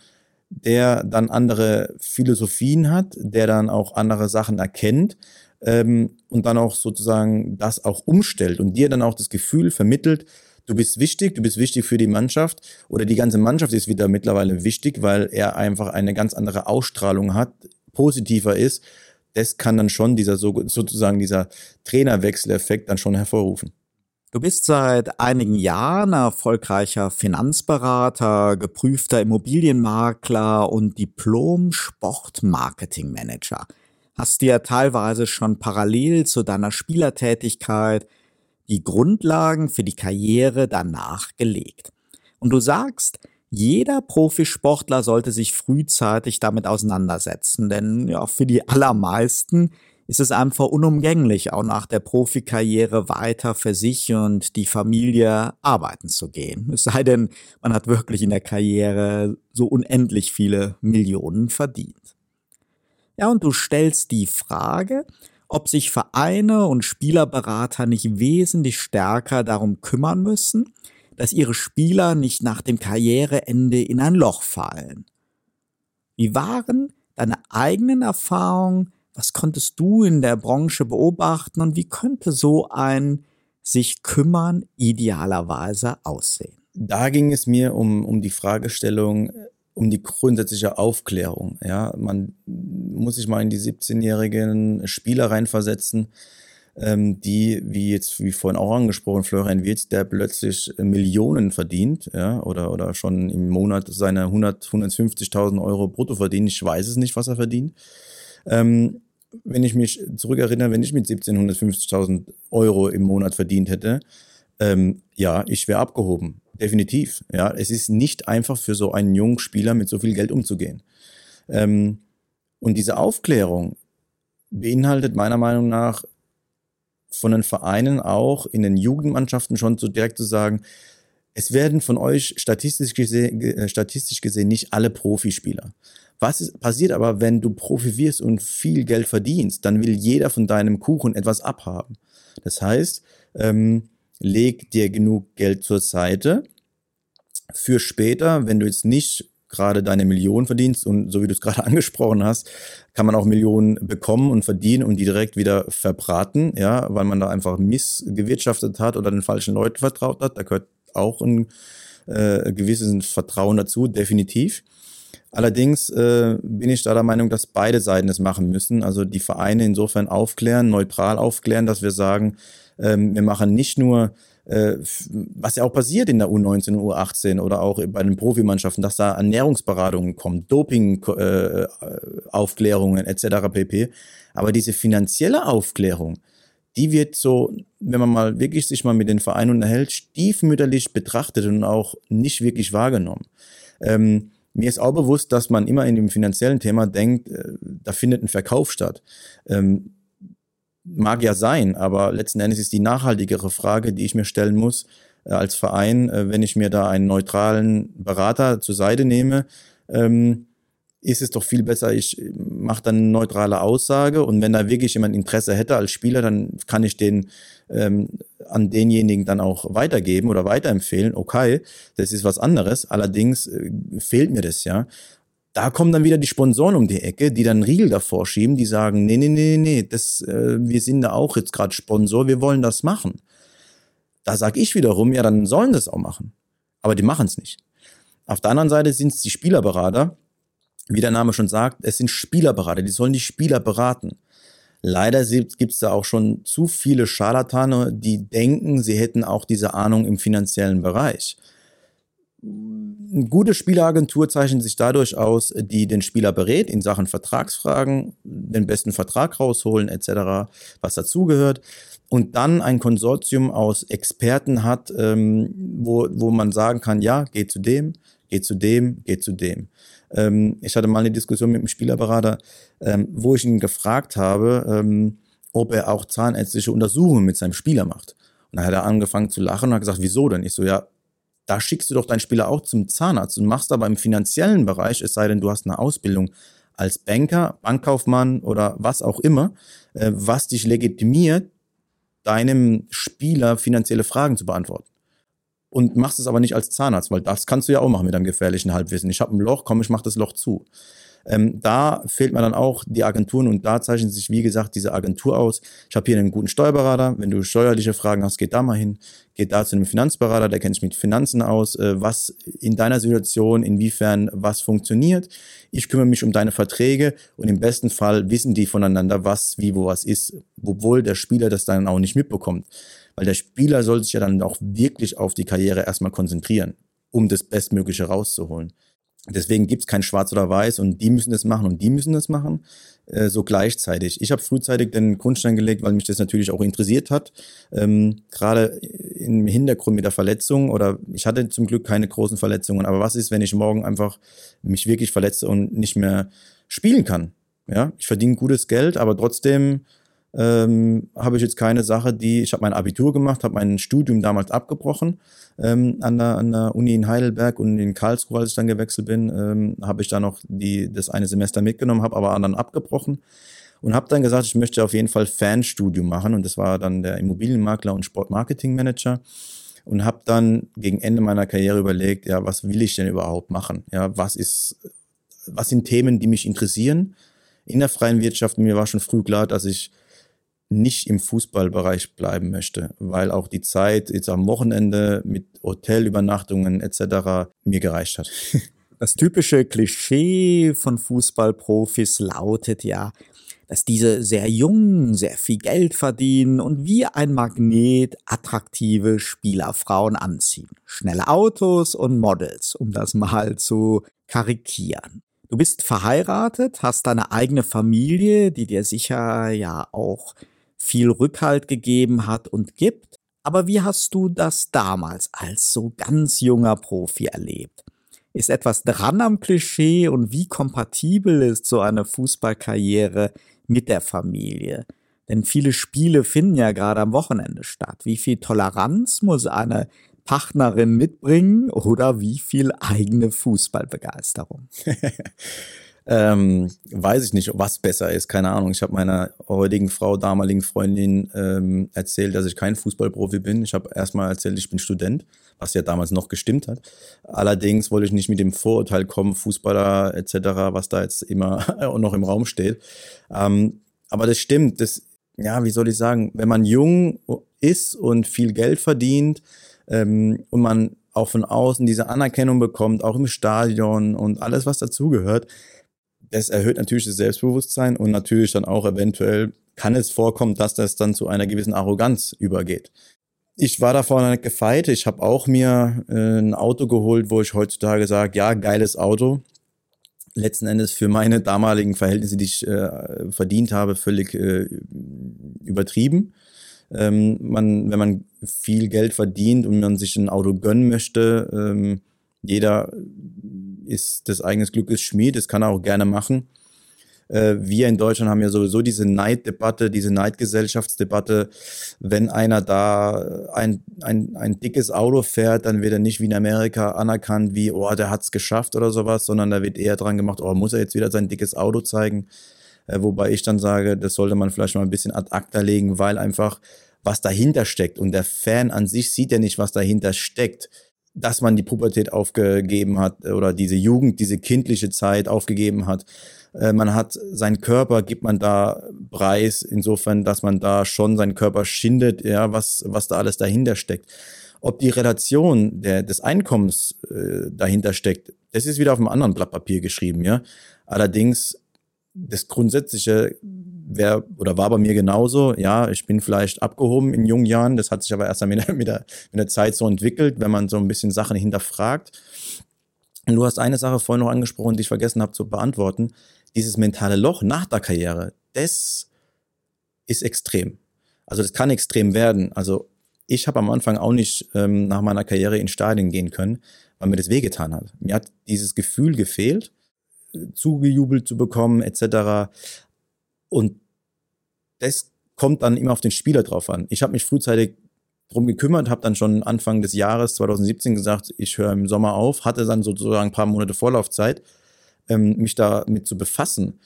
der dann andere Philosophien hat, der dann auch andere Sachen erkennt ähm, und dann auch sozusagen das auch umstellt und dir dann auch das Gefühl vermittelt, du bist wichtig, du bist wichtig für die Mannschaft oder die ganze Mannschaft ist wieder mittlerweile wichtig, weil er einfach eine ganz andere Ausstrahlung hat, positiver ist. Das kann dann schon dieser sozusagen dieser Trainerwechseleffekt dann schon hervorrufen. Du bist seit einigen Jahren erfolgreicher Finanzberater, geprüfter Immobilienmakler und Diplom-Sport-Marketing-Manager hast dir teilweise schon parallel zu deiner Spielertätigkeit die Grundlagen für die Karriere danach gelegt. Und du sagst, jeder Profisportler sollte sich frühzeitig damit auseinandersetzen, denn ja, für die allermeisten ist es einfach unumgänglich, auch nach der Profikarriere weiter für sich und die Familie arbeiten zu gehen. Es sei denn, man hat wirklich in der Karriere so unendlich viele Millionen verdient. Ja, und du stellst die Frage, ob sich Vereine und Spielerberater nicht wesentlich stärker darum kümmern müssen, dass ihre Spieler nicht nach dem Karriereende in ein Loch fallen. Wie waren deine eigenen Erfahrungen? Was konntest du in der Branche beobachten und wie könnte so ein sich kümmern idealerweise aussehen? Da ging es mir um, um die Fragestellung, um die grundsätzliche Aufklärung. Ja, man muss sich mal in die 17-jährigen Spieler reinversetzen, ähm, die, wie jetzt, wie vorhin auch angesprochen, Florian Wirtz, der plötzlich Millionen verdient, ja, oder, oder schon im Monat seine 100, 150.000 Euro brutto verdient. Ich weiß es nicht, was er verdient. Ähm, wenn ich mich zurückerinnere, wenn ich mit 17 150.000 Euro im Monat verdient hätte, ähm, ja, ich wäre abgehoben. Definitiv. Ja, es ist nicht einfach für so einen jungen Spieler mit so viel Geld umzugehen. Ähm, und diese Aufklärung beinhaltet meiner Meinung nach von den Vereinen auch in den Jugendmannschaften schon so direkt zu sagen, es werden von euch statistisch gesehen, äh, statistisch gesehen nicht alle Profispieler. Was ist, passiert aber, wenn du Profi wirst und viel Geld verdienst? Dann will jeder von deinem Kuchen etwas abhaben. Das heißt, ähm, leg dir genug Geld zur Seite für später, wenn du jetzt nicht gerade deine Millionen verdienst und so wie du es gerade angesprochen hast, kann man auch Millionen bekommen und verdienen und die direkt wieder verbraten, ja, weil man da einfach missgewirtschaftet hat oder den falschen Leuten vertraut hat. Da gehört auch ein äh, gewisses Vertrauen dazu, definitiv. Allerdings äh, bin ich da der Meinung, dass beide Seiten es machen müssen. Also die Vereine insofern aufklären, neutral aufklären, dass wir sagen, wir machen nicht nur äh, was ja auch passiert in der U19 und U18 oder auch bei den Profimannschaften, dass da Ernährungsberatungen kommen, Doping-Aufklärungen äh, etc. pp. Aber diese finanzielle Aufklärung, die wird so, wenn man mal wirklich sich mal mit den Vereinen unterhält, stiefmütterlich betrachtet und auch nicht wirklich wahrgenommen. Ähm, mir ist auch bewusst, dass man immer in dem finanziellen Thema denkt, äh, da findet ein Verkauf statt. Ähm, mag ja sein, aber letzten Endes ist die nachhaltigere Frage, die ich mir stellen muss äh, als Verein, äh, wenn ich mir da einen neutralen Berater zur Seite nehme, ähm, ist es doch viel besser, ich mache dann eine neutrale Aussage und wenn da wirklich jemand Interesse hätte als Spieler, dann kann ich den ähm, an denjenigen dann auch weitergeben oder weiterempfehlen. Okay, das ist was anderes. Allerdings äh, fehlt mir das ja. Da kommen dann wieder die Sponsoren um die Ecke, die dann Riegel davor schieben, die sagen, nee, nee, nee, nee, das, äh, wir sind da auch jetzt gerade Sponsor, wir wollen das machen. Da sag ich wiederum, ja, dann sollen das auch machen. Aber die machen es nicht. Auf der anderen Seite sind es die Spielerberater, wie der Name schon sagt, es sind Spielerberater, die sollen die Spieler beraten. Leider gibt es da auch schon zu viele Scharlatane, die denken, sie hätten auch diese Ahnung im finanziellen Bereich. Eine gute Spieleragentur zeichnet sich dadurch aus, die den Spieler berät in Sachen Vertragsfragen, den besten Vertrag rausholen etc., was dazugehört. Und dann ein Konsortium aus Experten hat, ähm, wo, wo man sagen kann, ja, geh zu dem, geh zu dem, geh zu dem. Ähm, ich hatte mal eine Diskussion mit einem Spielerberater, ähm, wo ich ihn gefragt habe, ähm, ob er auch zahnärztliche Untersuchungen mit seinem Spieler macht. Und dann hat er angefangen zu lachen und hat gesagt, wieso denn? Ich so, ja, da schickst du doch deinen Spieler auch zum Zahnarzt und machst aber im finanziellen Bereich, es sei denn, du hast eine Ausbildung als Banker, Bankkaufmann oder was auch immer, äh, was dich legitimiert, deinem Spieler finanzielle Fragen zu beantworten und machst es aber nicht als Zahnarzt, weil das kannst du ja auch machen mit einem gefährlichen Halbwissen. Ich habe ein Loch, komm, ich mach das Loch zu. Ähm, da fehlt mir dann auch die Agenturen und da zeichnet sich, wie gesagt, diese Agentur aus. Ich habe hier einen guten Steuerberater. Wenn du steuerliche Fragen hast, geht da mal hin. Geht da zu einem Finanzberater, der kennt sich mit Finanzen aus, äh, was in deiner Situation, inwiefern was funktioniert. Ich kümmere mich um deine Verträge und im besten Fall wissen die voneinander, was, wie, wo was ist, obwohl der Spieler das dann auch nicht mitbekommt. Weil der Spieler soll sich ja dann auch wirklich auf die Karriere erstmal konzentrieren, um das Bestmögliche rauszuholen. Deswegen gibt's kein Schwarz oder Weiß und die müssen das machen und die müssen das machen, äh, so gleichzeitig. Ich habe frühzeitig den Grundstein gelegt, weil mich das natürlich auch interessiert hat. Ähm, Gerade im Hintergrund mit der Verletzung oder ich hatte zum Glück keine großen Verletzungen, aber was ist, wenn ich morgen einfach mich wirklich verletze und nicht mehr spielen kann? Ja, ich verdiene gutes Geld, aber trotzdem ähm, habe ich jetzt keine Sache, die, ich habe mein Abitur gemacht, habe mein Studium damals abgebrochen ähm, an, der, an der Uni in Heidelberg und in Karlsruhe, als ich dann gewechselt bin, ähm, habe ich da noch die, das eine Semester mitgenommen, habe aber anderen abgebrochen und habe dann gesagt, ich möchte auf jeden Fall Fanstudium machen und das war dann der Immobilienmakler und Sportmarketingmanager und habe dann gegen Ende meiner Karriere überlegt, ja, was will ich denn überhaupt machen? Ja, was ist, was sind Themen, die mich interessieren in der freien Wirtschaft? Mir war schon früh klar, dass ich nicht im Fußballbereich bleiben möchte, weil auch die Zeit jetzt am Wochenende mit Hotelübernachtungen etc. mir gereicht hat. Das typische Klischee von Fußballprofis lautet ja, dass diese sehr jung, sehr viel Geld verdienen und wie ein Magnet attraktive Spielerfrauen anziehen. Schnelle Autos und Models, um das mal zu karikieren. Du bist verheiratet, hast deine eigene Familie, die dir sicher ja auch viel Rückhalt gegeben hat und gibt. Aber wie hast du das damals als so ganz junger Profi erlebt? Ist etwas dran am Klischee und wie kompatibel ist so eine Fußballkarriere mit der Familie? Denn viele Spiele finden ja gerade am Wochenende statt. Wie viel Toleranz muss eine Partnerin mitbringen oder wie viel eigene Fußballbegeisterung? Ähm, weiß ich nicht, was besser ist, keine Ahnung. Ich habe meiner heutigen Frau, damaligen Freundin ähm, erzählt, dass ich kein Fußballprofi bin. Ich habe erstmal erzählt, ich bin Student, was ja damals noch gestimmt hat. Allerdings wollte ich nicht mit dem Vorurteil kommen, Fußballer etc., was da jetzt immer noch im Raum steht. Ähm, aber das stimmt, das, ja, wie soll ich sagen, wenn man jung ist und viel Geld verdient ähm, und man auch von außen diese Anerkennung bekommt, auch im Stadion und alles, was dazugehört, es erhöht natürlich das Selbstbewusstsein und natürlich dann auch eventuell kann es vorkommen, dass das dann zu einer gewissen Arroganz übergeht. Ich war davor nicht gefeit. Ich habe auch mir äh, ein Auto geholt, wo ich heutzutage sage, ja, geiles Auto. Letzten Endes für meine damaligen Verhältnisse, die ich äh, verdient habe, völlig äh, übertrieben. Ähm, man, wenn man viel Geld verdient und man sich ein Auto gönnen möchte, ähm, jeder ist des eigenen Glückes Schmied, das kann er auch gerne machen. Äh, wir in Deutschland haben ja sowieso diese Neiddebatte, diese Neidgesellschaftsdebatte. Wenn einer da ein, ein, ein dickes Auto fährt, dann wird er nicht wie in Amerika anerkannt, wie, oh, der hat's geschafft oder sowas, sondern da wird eher dran gemacht, oh, muss er jetzt wieder sein dickes Auto zeigen? Äh, wobei ich dann sage, das sollte man vielleicht mal ein bisschen ad acta legen, weil einfach was dahinter steckt und der Fan an sich sieht ja nicht, was dahinter steckt dass man die Pubertät aufgegeben hat oder diese Jugend, diese kindliche Zeit aufgegeben hat. Äh, man hat seinen Körper, gibt man da preis, insofern, dass man da schon seinen Körper schindet, ja, was, was da alles dahinter steckt. Ob die Relation der, des Einkommens äh, dahinter steckt, das ist wieder auf einem anderen Blatt Papier geschrieben, ja. Allerdings, das Grundsätzliche wär, oder war bei mir genauso. Ja, ich bin vielleicht abgehoben in jungen Jahren. Das hat sich aber erst mit der, mit, der, mit der Zeit so entwickelt, wenn man so ein bisschen Sachen hinterfragt. Und du hast eine Sache vorhin noch angesprochen, die ich vergessen habe zu beantworten. Dieses mentale Loch nach der Karriere, das ist extrem. Also das kann extrem werden. Also ich habe am Anfang auch nicht ähm, nach meiner Karriere in Stadien gehen können, weil mir das wehgetan hat. Mir hat dieses Gefühl gefehlt, zugejubelt zu bekommen etc. Und das kommt dann immer auf den Spieler drauf an. Ich habe mich frühzeitig drum gekümmert, habe dann schon Anfang des Jahres 2017 gesagt, ich höre im Sommer auf, hatte dann sozusagen ein paar Monate Vorlaufzeit, ähm, mich damit zu befassen.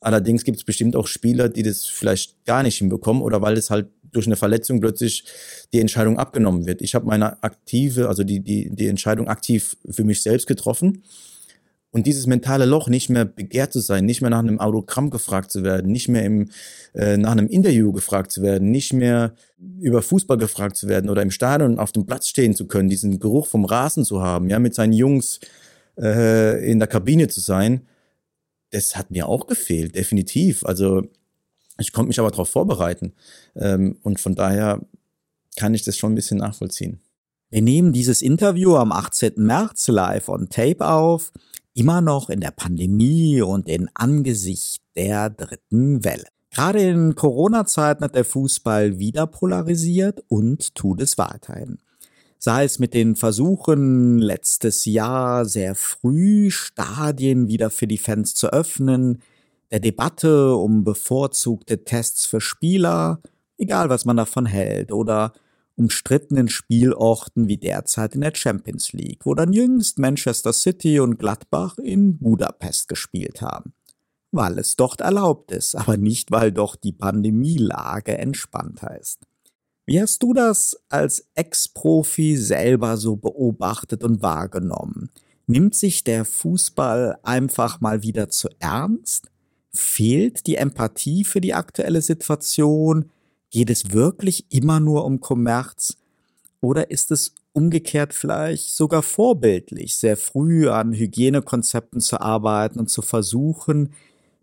Allerdings gibt es bestimmt auch Spieler, die das vielleicht gar nicht hinbekommen oder weil es halt durch eine Verletzung plötzlich die Entscheidung abgenommen wird. Ich habe meine aktive, also die, die, die Entscheidung aktiv für mich selbst getroffen und dieses mentale Loch, nicht mehr begehrt zu sein, nicht mehr nach einem Autogramm gefragt zu werden, nicht mehr im, äh, nach einem Interview gefragt zu werden, nicht mehr über Fußball gefragt zu werden oder im Stadion auf dem Platz stehen zu können, diesen Geruch vom Rasen zu haben, ja, mit seinen Jungs äh, in der Kabine zu sein, das hat mir auch gefehlt, definitiv. Also ich konnte mich aber darauf vorbereiten. Ähm, und von daher kann ich das schon ein bisschen nachvollziehen. Wir nehmen dieses Interview am 18. März live on Tape auf immer noch in der Pandemie und in Angesicht der dritten Welle. Gerade in Corona-Zeiten hat der Fußball wieder polarisiert und tut es weiterhin. Sei es mit den Versuchen letztes Jahr sehr früh Stadien wieder für die Fans zu öffnen, der Debatte um bevorzugte Tests für Spieler, egal was man davon hält, oder umstrittenen Spielorten wie derzeit in der Champions League, wo dann jüngst Manchester City und Gladbach in Budapest gespielt haben. Weil es dort erlaubt ist, aber nicht, weil doch die Pandemielage entspannter ist. Wie hast du das als Ex-Profi selber so beobachtet und wahrgenommen? Nimmt sich der Fußball einfach mal wieder zu ernst? Fehlt die Empathie für die aktuelle Situation? Geht es wirklich immer nur um Kommerz? Oder ist es umgekehrt vielleicht sogar vorbildlich, sehr früh an Hygienekonzepten zu arbeiten und zu versuchen,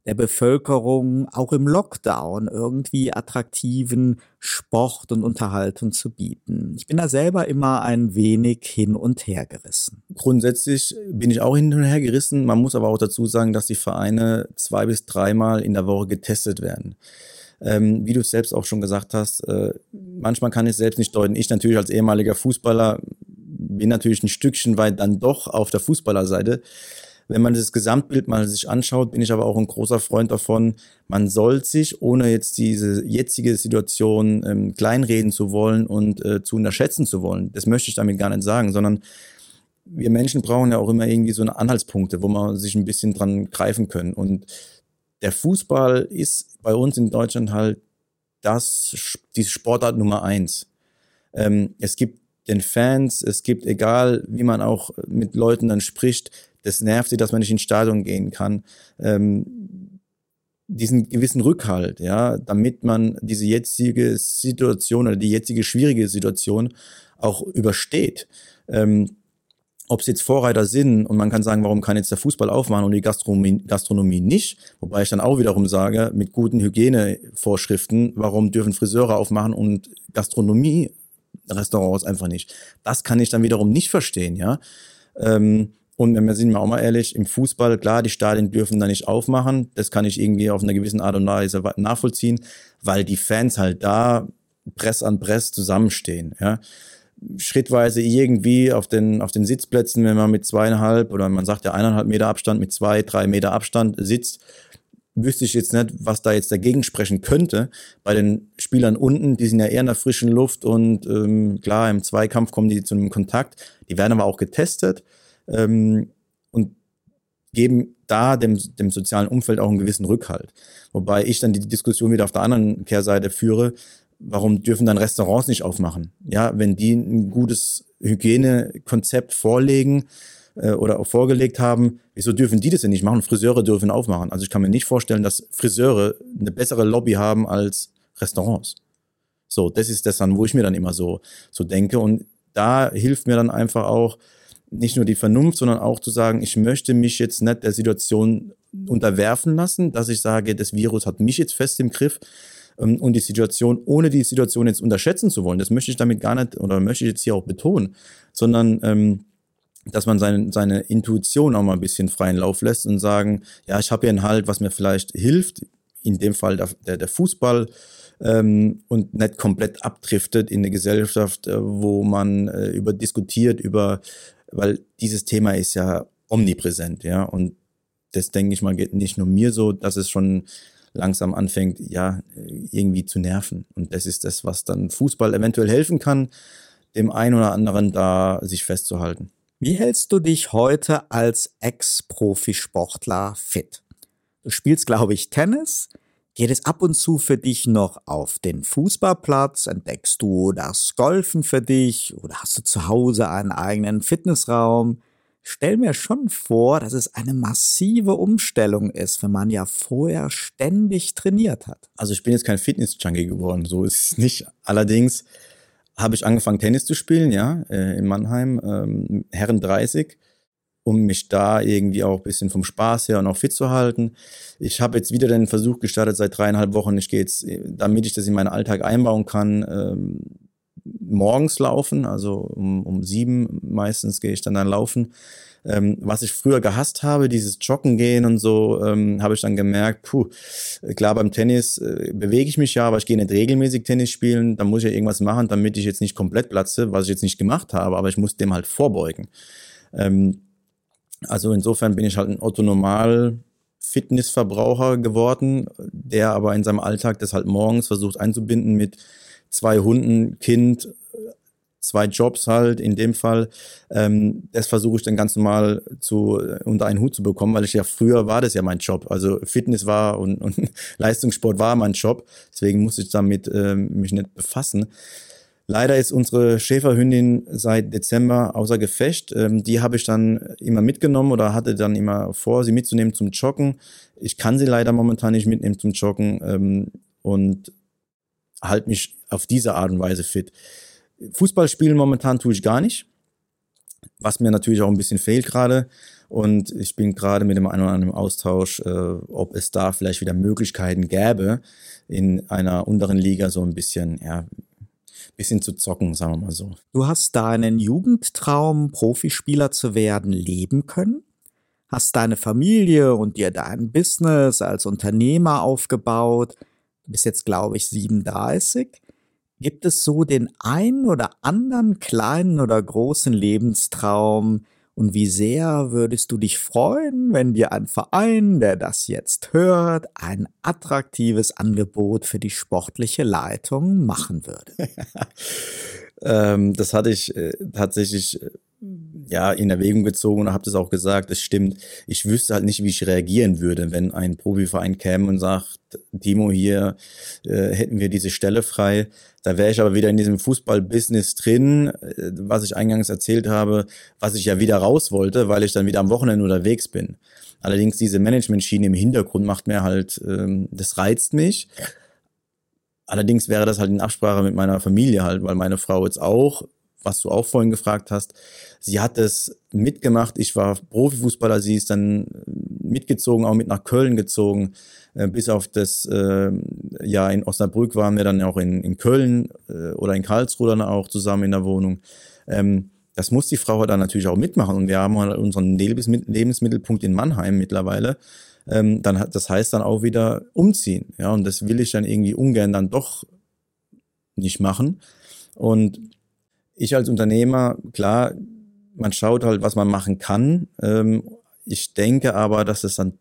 der Bevölkerung auch im Lockdown irgendwie attraktiven Sport und Unterhaltung zu bieten. Ich bin da selber immer ein wenig hin und her gerissen. Grundsätzlich bin ich auch hin und her gerissen. Man muss aber auch dazu sagen, dass die Vereine zwei bis dreimal in der Woche getestet werden ähm, wie du es selbst auch schon gesagt hast, äh, manchmal kann ich es selbst nicht deuten. Ich natürlich als ehemaliger Fußballer bin natürlich ein Stückchen weit dann doch auf der Fußballerseite. Wenn man das Gesamtbild mal sich anschaut, bin ich aber auch ein großer Freund davon, man soll sich, ohne jetzt diese jetzige Situation ähm, kleinreden zu wollen und äh, zu unterschätzen zu wollen, das möchte ich damit gar nicht sagen, sondern wir Menschen brauchen ja auch immer irgendwie so eine Anhaltspunkte, wo man sich ein bisschen dran greifen können. Und der Fußball ist bei uns in Deutschland halt das, die Sportart Nummer eins. Ähm, es gibt den Fans, es gibt, egal wie man auch mit Leuten dann spricht, das nervt sie, dass man nicht ins Stadion gehen kann. Ähm, diesen gewissen Rückhalt, ja, damit man diese jetzige Situation oder die jetzige schwierige Situation auch übersteht. Ähm, ob es jetzt Vorreiter sind und man kann sagen, warum kann jetzt der Fußball aufmachen und die Gastronomie, Gastronomie nicht? Wobei ich dann auch wiederum sage, mit guten Hygienevorschriften, warum dürfen Friseure aufmachen und Gastronomie Restaurants einfach nicht? Das kann ich dann wiederum nicht verstehen, ja. Ähm, und wir sind wir auch mal ehrlich, im Fußball, klar, die Stadien dürfen da nicht aufmachen. Das kann ich irgendwie auf einer gewissen Art und Weise nachvollziehen, weil die Fans halt da Press an Press zusammenstehen, ja schrittweise irgendwie auf den, auf den Sitzplätzen, wenn man mit zweieinhalb oder man sagt ja eineinhalb Meter Abstand, mit zwei, drei Meter Abstand sitzt, wüsste ich jetzt nicht, was da jetzt dagegen sprechen könnte. Bei den Spielern unten, die sind ja eher in der frischen Luft und ähm, klar, im Zweikampf kommen die zu einem Kontakt. Die werden aber auch getestet ähm, und geben da dem, dem sozialen Umfeld auch einen gewissen Rückhalt. Wobei ich dann die Diskussion wieder auf der anderen Kehrseite führe, warum dürfen dann Restaurants nicht aufmachen? Ja, wenn die ein gutes Hygienekonzept vorlegen, äh, oder auch vorgelegt haben, wieso dürfen die das denn nicht machen? Friseure dürfen aufmachen. Also ich kann mir nicht vorstellen, dass Friseure eine bessere Lobby haben als Restaurants. So, das ist das dann, wo ich mir dann immer so, so denke. Und da hilft mir dann einfach auch nicht nur die Vernunft, sondern auch zu sagen, ich möchte mich jetzt nicht der Situation unterwerfen lassen, dass ich sage, das Virus hat mich jetzt fest im Griff und die Situation, ohne die Situation jetzt unterschätzen zu wollen, das möchte ich damit gar nicht oder möchte ich jetzt hier auch betonen, sondern ähm, dass man seine, seine Intuition auch mal ein bisschen freien Lauf lässt und sagen, ja, ich habe hier einen Halt, was mir vielleicht hilft, in dem Fall der, der, der Fußball, ähm, und nicht komplett abdriftet in eine Gesellschaft, äh, wo man äh, über diskutiert, über, weil dieses Thema ist ja omnipräsent, ja, und das denke ich mal geht nicht nur mir so, dass es schon langsam anfängt, ja, irgendwie zu nerven. Und das ist das, was dann Fußball eventuell helfen kann, dem einen oder anderen da sich festzuhalten. Wie hältst du dich heute als Ex-Profisportler fit? Du spielst, glaube ich, Tennis. Geht es ab und zu für dich noch auf den Fußballplatz? Entdeckst du das Golfen für dich? Oder hast du zu Hause einen eigenen Fitnessraum? Stell mir schon vor, dass es eine massive Umstellung ist, wenn man ja vorher ständig trainiert hat. Also ich bin jetzt kein Fitness-Junkie geworden, so ist es nicht. Allerdings habe ich angefangen, Tennis zu spielen, ja, äh, in Mannheim, ähm, Herren 30, um mich da irgendwie auch ein bisschen vom Spaß her und auch fit zu halten. Ich habe jetzt wieder den Versuch gestartet seit dreieinhalb Wochen. Ich gehe jetzt, damit ich das in meinen Alltag einbauen kann, ähm, morgens laufen, also um, um sieben meistens gehe ich dann dann laufen. Ähm, was ich früher gehasst habe, dieses Joggen gehen und so, ähm, habe ich dann gemerkt, puh, klar beim Tennis äh, bewege ich mich ja, aber ich gehe nicht regelmäßig Tennis spielen, da muss ich ja irgendwas machen, damit ich jetzt nicht komplett platze, was ich jetzt nicht gemacht habe, aber ich muss dem halt vorbeugen. Ähm, also insofern bin ich halt ein autonomal Fitnessverbraucher geworden, der aber in seinem Alltag das halt morgens versucht einzubinden mit zwei Hunden, Kind, zwei Jobs halt in dem Fall. Ähm, das versuche ich dann ganz normal zu unter einen Hut zu bekommen, weil ich ja früher war das ja mein Job. Also Fitness war und, und Leistungssport war mein Job. Deswegen musste ich damit ähm, mich nicht befassen. Leider ist unsere Schäferhündin seit Dezember außer Gefecht. Ähm, die habe ich dann immer mitgenommen oder hatte dann immer vor, sie mitzunehmen zum Joggen. Ich kann sie leider momentan nicht mitnehmen zum Joggen ähm, und halte mich auf diese Art und Weise fit. Fußball spielen momentan tue ich gar nicht, was mir natürlich auch ein bisschen fehlt gerade. Und ich bin gerade mit dem einen oder anderen Austausch, äh, ob es da vielleicht wieder Möglichkeiten gäbe, in einer unteren Liga so ein bisschen, ja, bisschen zu zocken, sagen wir mal so. Du hast deinen Jugendtraum, Profispieler zu werden, leben können? Hast deine Familie und dir dein Business als Unternehmer aufgebaut? Du bist jetzt, glaube ich, 37. Gibt es so den einen oder anderen kleinen oder großen Lebenstraum? Und wie sehr würdest du dich freuen, wenn dir ein Verein, der das jetzt hört, ein attraktives Angebot für die sportliche Leitung machen würde? ähm, das hatte ich äh, tatsächlich äh, ja in Erwägung gezogen und habe das auch gesagt, das stimmt. Ich wüsste halt nicht, wie ich reagieren würde, wenn ein Profiverein käme und sagt, Timo, hier äh, hätten wir diese Stelle frei. Da wäre ich aber wieder in diesem Fußball-Business drin, äh, was ich eingangs erzählt habe, was ich ja wieder raus wollte, weil ich dann wieder am Wochenende unterwegs bin. Allerdings diese Management-Schiene im Hintergrund macht mir halt, ähm, das reizt mich. Allerdings wäre das halt in Absprache mit meiner Familie halt, weil meine Frau jetzt auch was du auch vorhin gefragt hast. Sie hat es mitgemacht. Ich war Profifußballer. Sie ist dann mitgezogen, auch mit nach Köln gezogen. Äh, bis auf das äh, ja in Osnabrück waren wir dann auch in, in Köln äh, oder in Karlsruhe dann auch zusammen in der Wohnung. Ähm, das muss die Frau dann natürlich auch mitmachen. Und wir haben halt unseren Lebensmittelpunkt in Mannheim mittlerweile. Ähm, dann hat, das heißt dann auch wieder umziehen. Ja, und das will ich dann irgendwie ungern dann doch nicht machen. Und ich als Unternehmer, klar, man schaut halt, was man machen kann. Ähm, ich denke aber, dass es dann,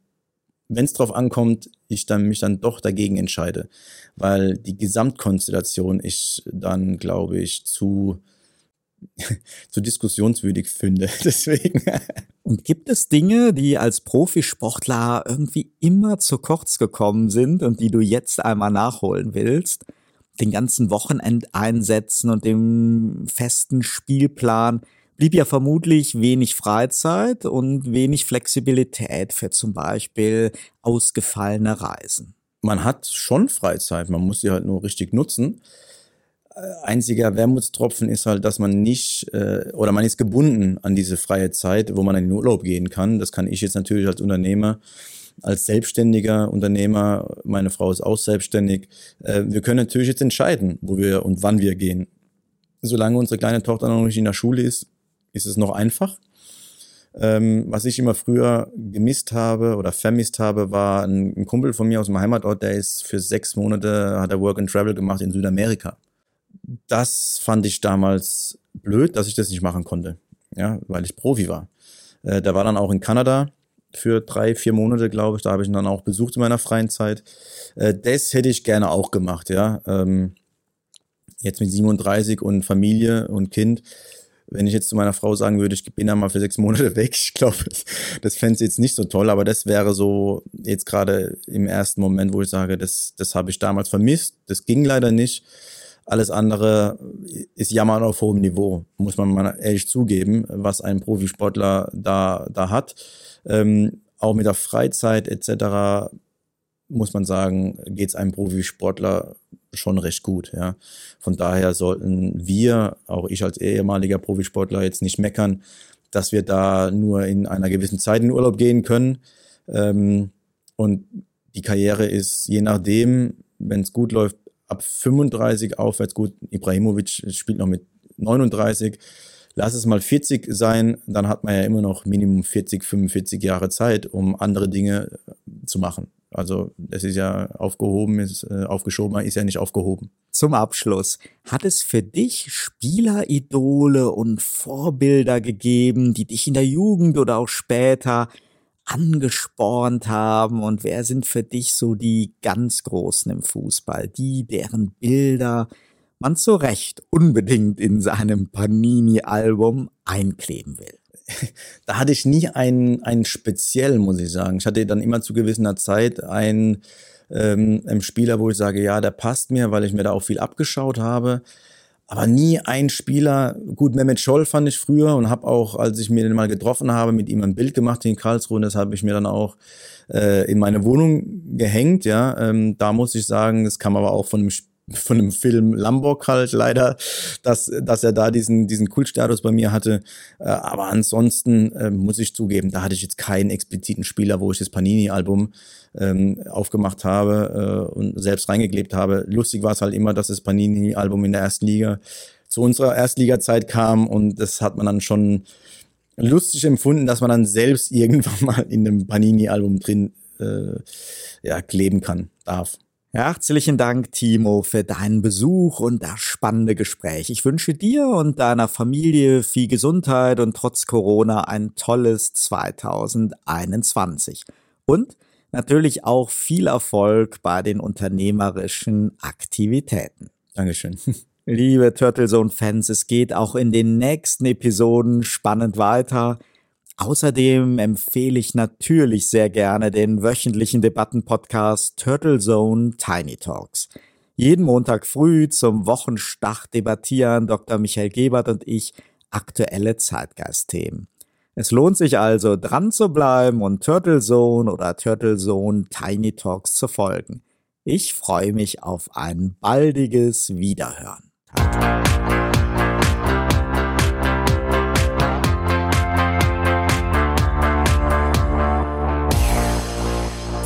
wenn es drauf ankommt, ich dann mich dann doch dagegen entscheide, weil die Gesamtkonstellation ich dann, glaube ich, zu zu diskussionswürdig finde. Deswegen. Und gibt es Dinge, die als Profisportler irgendwie immer zu kurz gekommen sind und die du jetzt einmal nachholen willst? Den ganzen Wochenendeinsätzen und dem festen Spielplan blieb ja vermutlich wenig Freizeit und wenig Flexibilität für zum Beispiel ausgefallene Reisen. Man hat schon Freizeit, man muss sie halt nur richtig nutzen einziger Wermutstropfen ist halt, dass man nicht äh, oder man ist gebunden an diese freie Zeit, wo man in den Urlaub gehen kann. Das kann ich jetzt natürlich als Unternehmer, als selbstständiger Unternehmer, meine Frau ist auch selbstständig. Äh, wir können natürlich jetzt entscheiden, wo wir und wann wir gehen. Solange unsere kleine Tochter noch nicht in der Schule ist, ist es noch einfach. Ähm, was ich immer früher gemisst habe oder vermisst habe, war ein, ein Kumpel von mir aus dem Heimatort, der ist für sechs Monate, hat er Work and Travel gemacht in Südamerika das fand ich damals blöd, dass ich das nicht machen konnte, ja, weil ich Profi war. Äh, der war dann auch in Kanada für drei, vier Monate, glaube ich. Da habe ich ihn dann auch besucht in meiner freien Zeit. Äh, das hätte ich gerne auch gemacht, ja. Ähm, jetzt mit 37 und Familie und Kind. Wenn ich jetzt zu meiner Frau sagen würde, ich bin da mal für sechs Monate weg, ich glaube, das fände sie jetzt nicht so toll, aber das wäre so jetzt gerade im ersten Moment, wo ich sage, das, das habe ich damals vermisst. Das ging leider nicht. Alles andere ist Jammern auf hohem Niveau, muss man mal ehrlich zugeben, was ein Profisportler da, da hat. Ähm, auch mit der Freizeit etc. muss man sagen, geht es einem Profisportler schon recht gut. Ja. Von daher sollten wir, auch ich als ehemaliger Profisportler, jetzt nicht meckern, dass wir da nur in einer gewissen Zeit in Urlaub gehen können. Ähm, und die Karriere ist je nachdem, wenn es gut läuft, ab 35 aufwärts, gut, Ibrahimovic spielt noch mit 39, lass es mal 40 sein, dann hat man ja immer noch Minimum 40, 45 Jahre Zeit, um andere Dinge äh, zu machen. Also das ist ja aufgehoben, ist äh, aufgeschoben, ist ja nicht aufgehoben. Zum Abschluss, hat es für dich Spieleridole und Vorbilder gegeben, die dich in der Jugend oder auch später angespornt haben und wer sind für dich so die ganz Großen im Fußball, die, deren Bilder man zu Recht unbedingt in seinem Panini-Album einkleben will? Da hatte ich nie einen, einen speziell, muss ich sagen. Ich hatte dann immer zu gewisser Zeit einen, ähm, einen Spieler, wo ich sage, ja, der passt mir, weil ich mir da auch viel abgeschaut habe aber nie ein Spieler. Gut, Mehmet Scholl fand ich früher und habe auch, als ich mir den mal getroffen habe, mit ihm ein Bild gemacht in Karlsruhe. Und das habe ich mir dann auch äh, in meine Wohnung gehängt. Ja, ähm, da muss ich sagen, das kam aber auch von einem von dem Film Lambok halt leider, dass, dass er da diesen, diesen Kultstatus bei mir hatte. Äh, aber ansonsten äh, muss ich zugeben, da hatte ich jetzt keinen expliziten Spieler, wo ich das Panini-Album ähm, aufgemacht habe äh, und selbst reingeklebt habe. Lustig war es halt immer, dass das Panini-Album in der ersten Liga zu unserer Erstliga-Zeit kam und das hat man dann schon lustig empfunden, dass man dann selbst irgendwann mal in einem Panini-Album drin äh, ja, kleben kann, darf. Herzlichen Dank, Timo, für deinen Besuch und das spannende Gespräch. Ich wünsche dir und deiner Familie viel Gesundheit und trotz Corona ein tolles 2021. Und natürlich auch viel Erfolg bei den unternehmerischen Aktivitäten. Dankeschön. Liebe Turtlezone-Fans, es geht auch in den nächsten Episoden spannend weiter. Außerdem empfehle ich natürlich sehr gerne den wöchentlichen Debattenpodcast Turtle Zone Tiny Talks. Jeden Montag früh zum Wochenstart debattieren Dr. Michael Gebert und ich aktuelle Zeitgeistthemen. Es lohnt sich also dran zu bleiben und Turtle Zone oder Turtle Zone Tiny Talks zu folgen. Ich freue mich auf ein baldiges Wiederhören.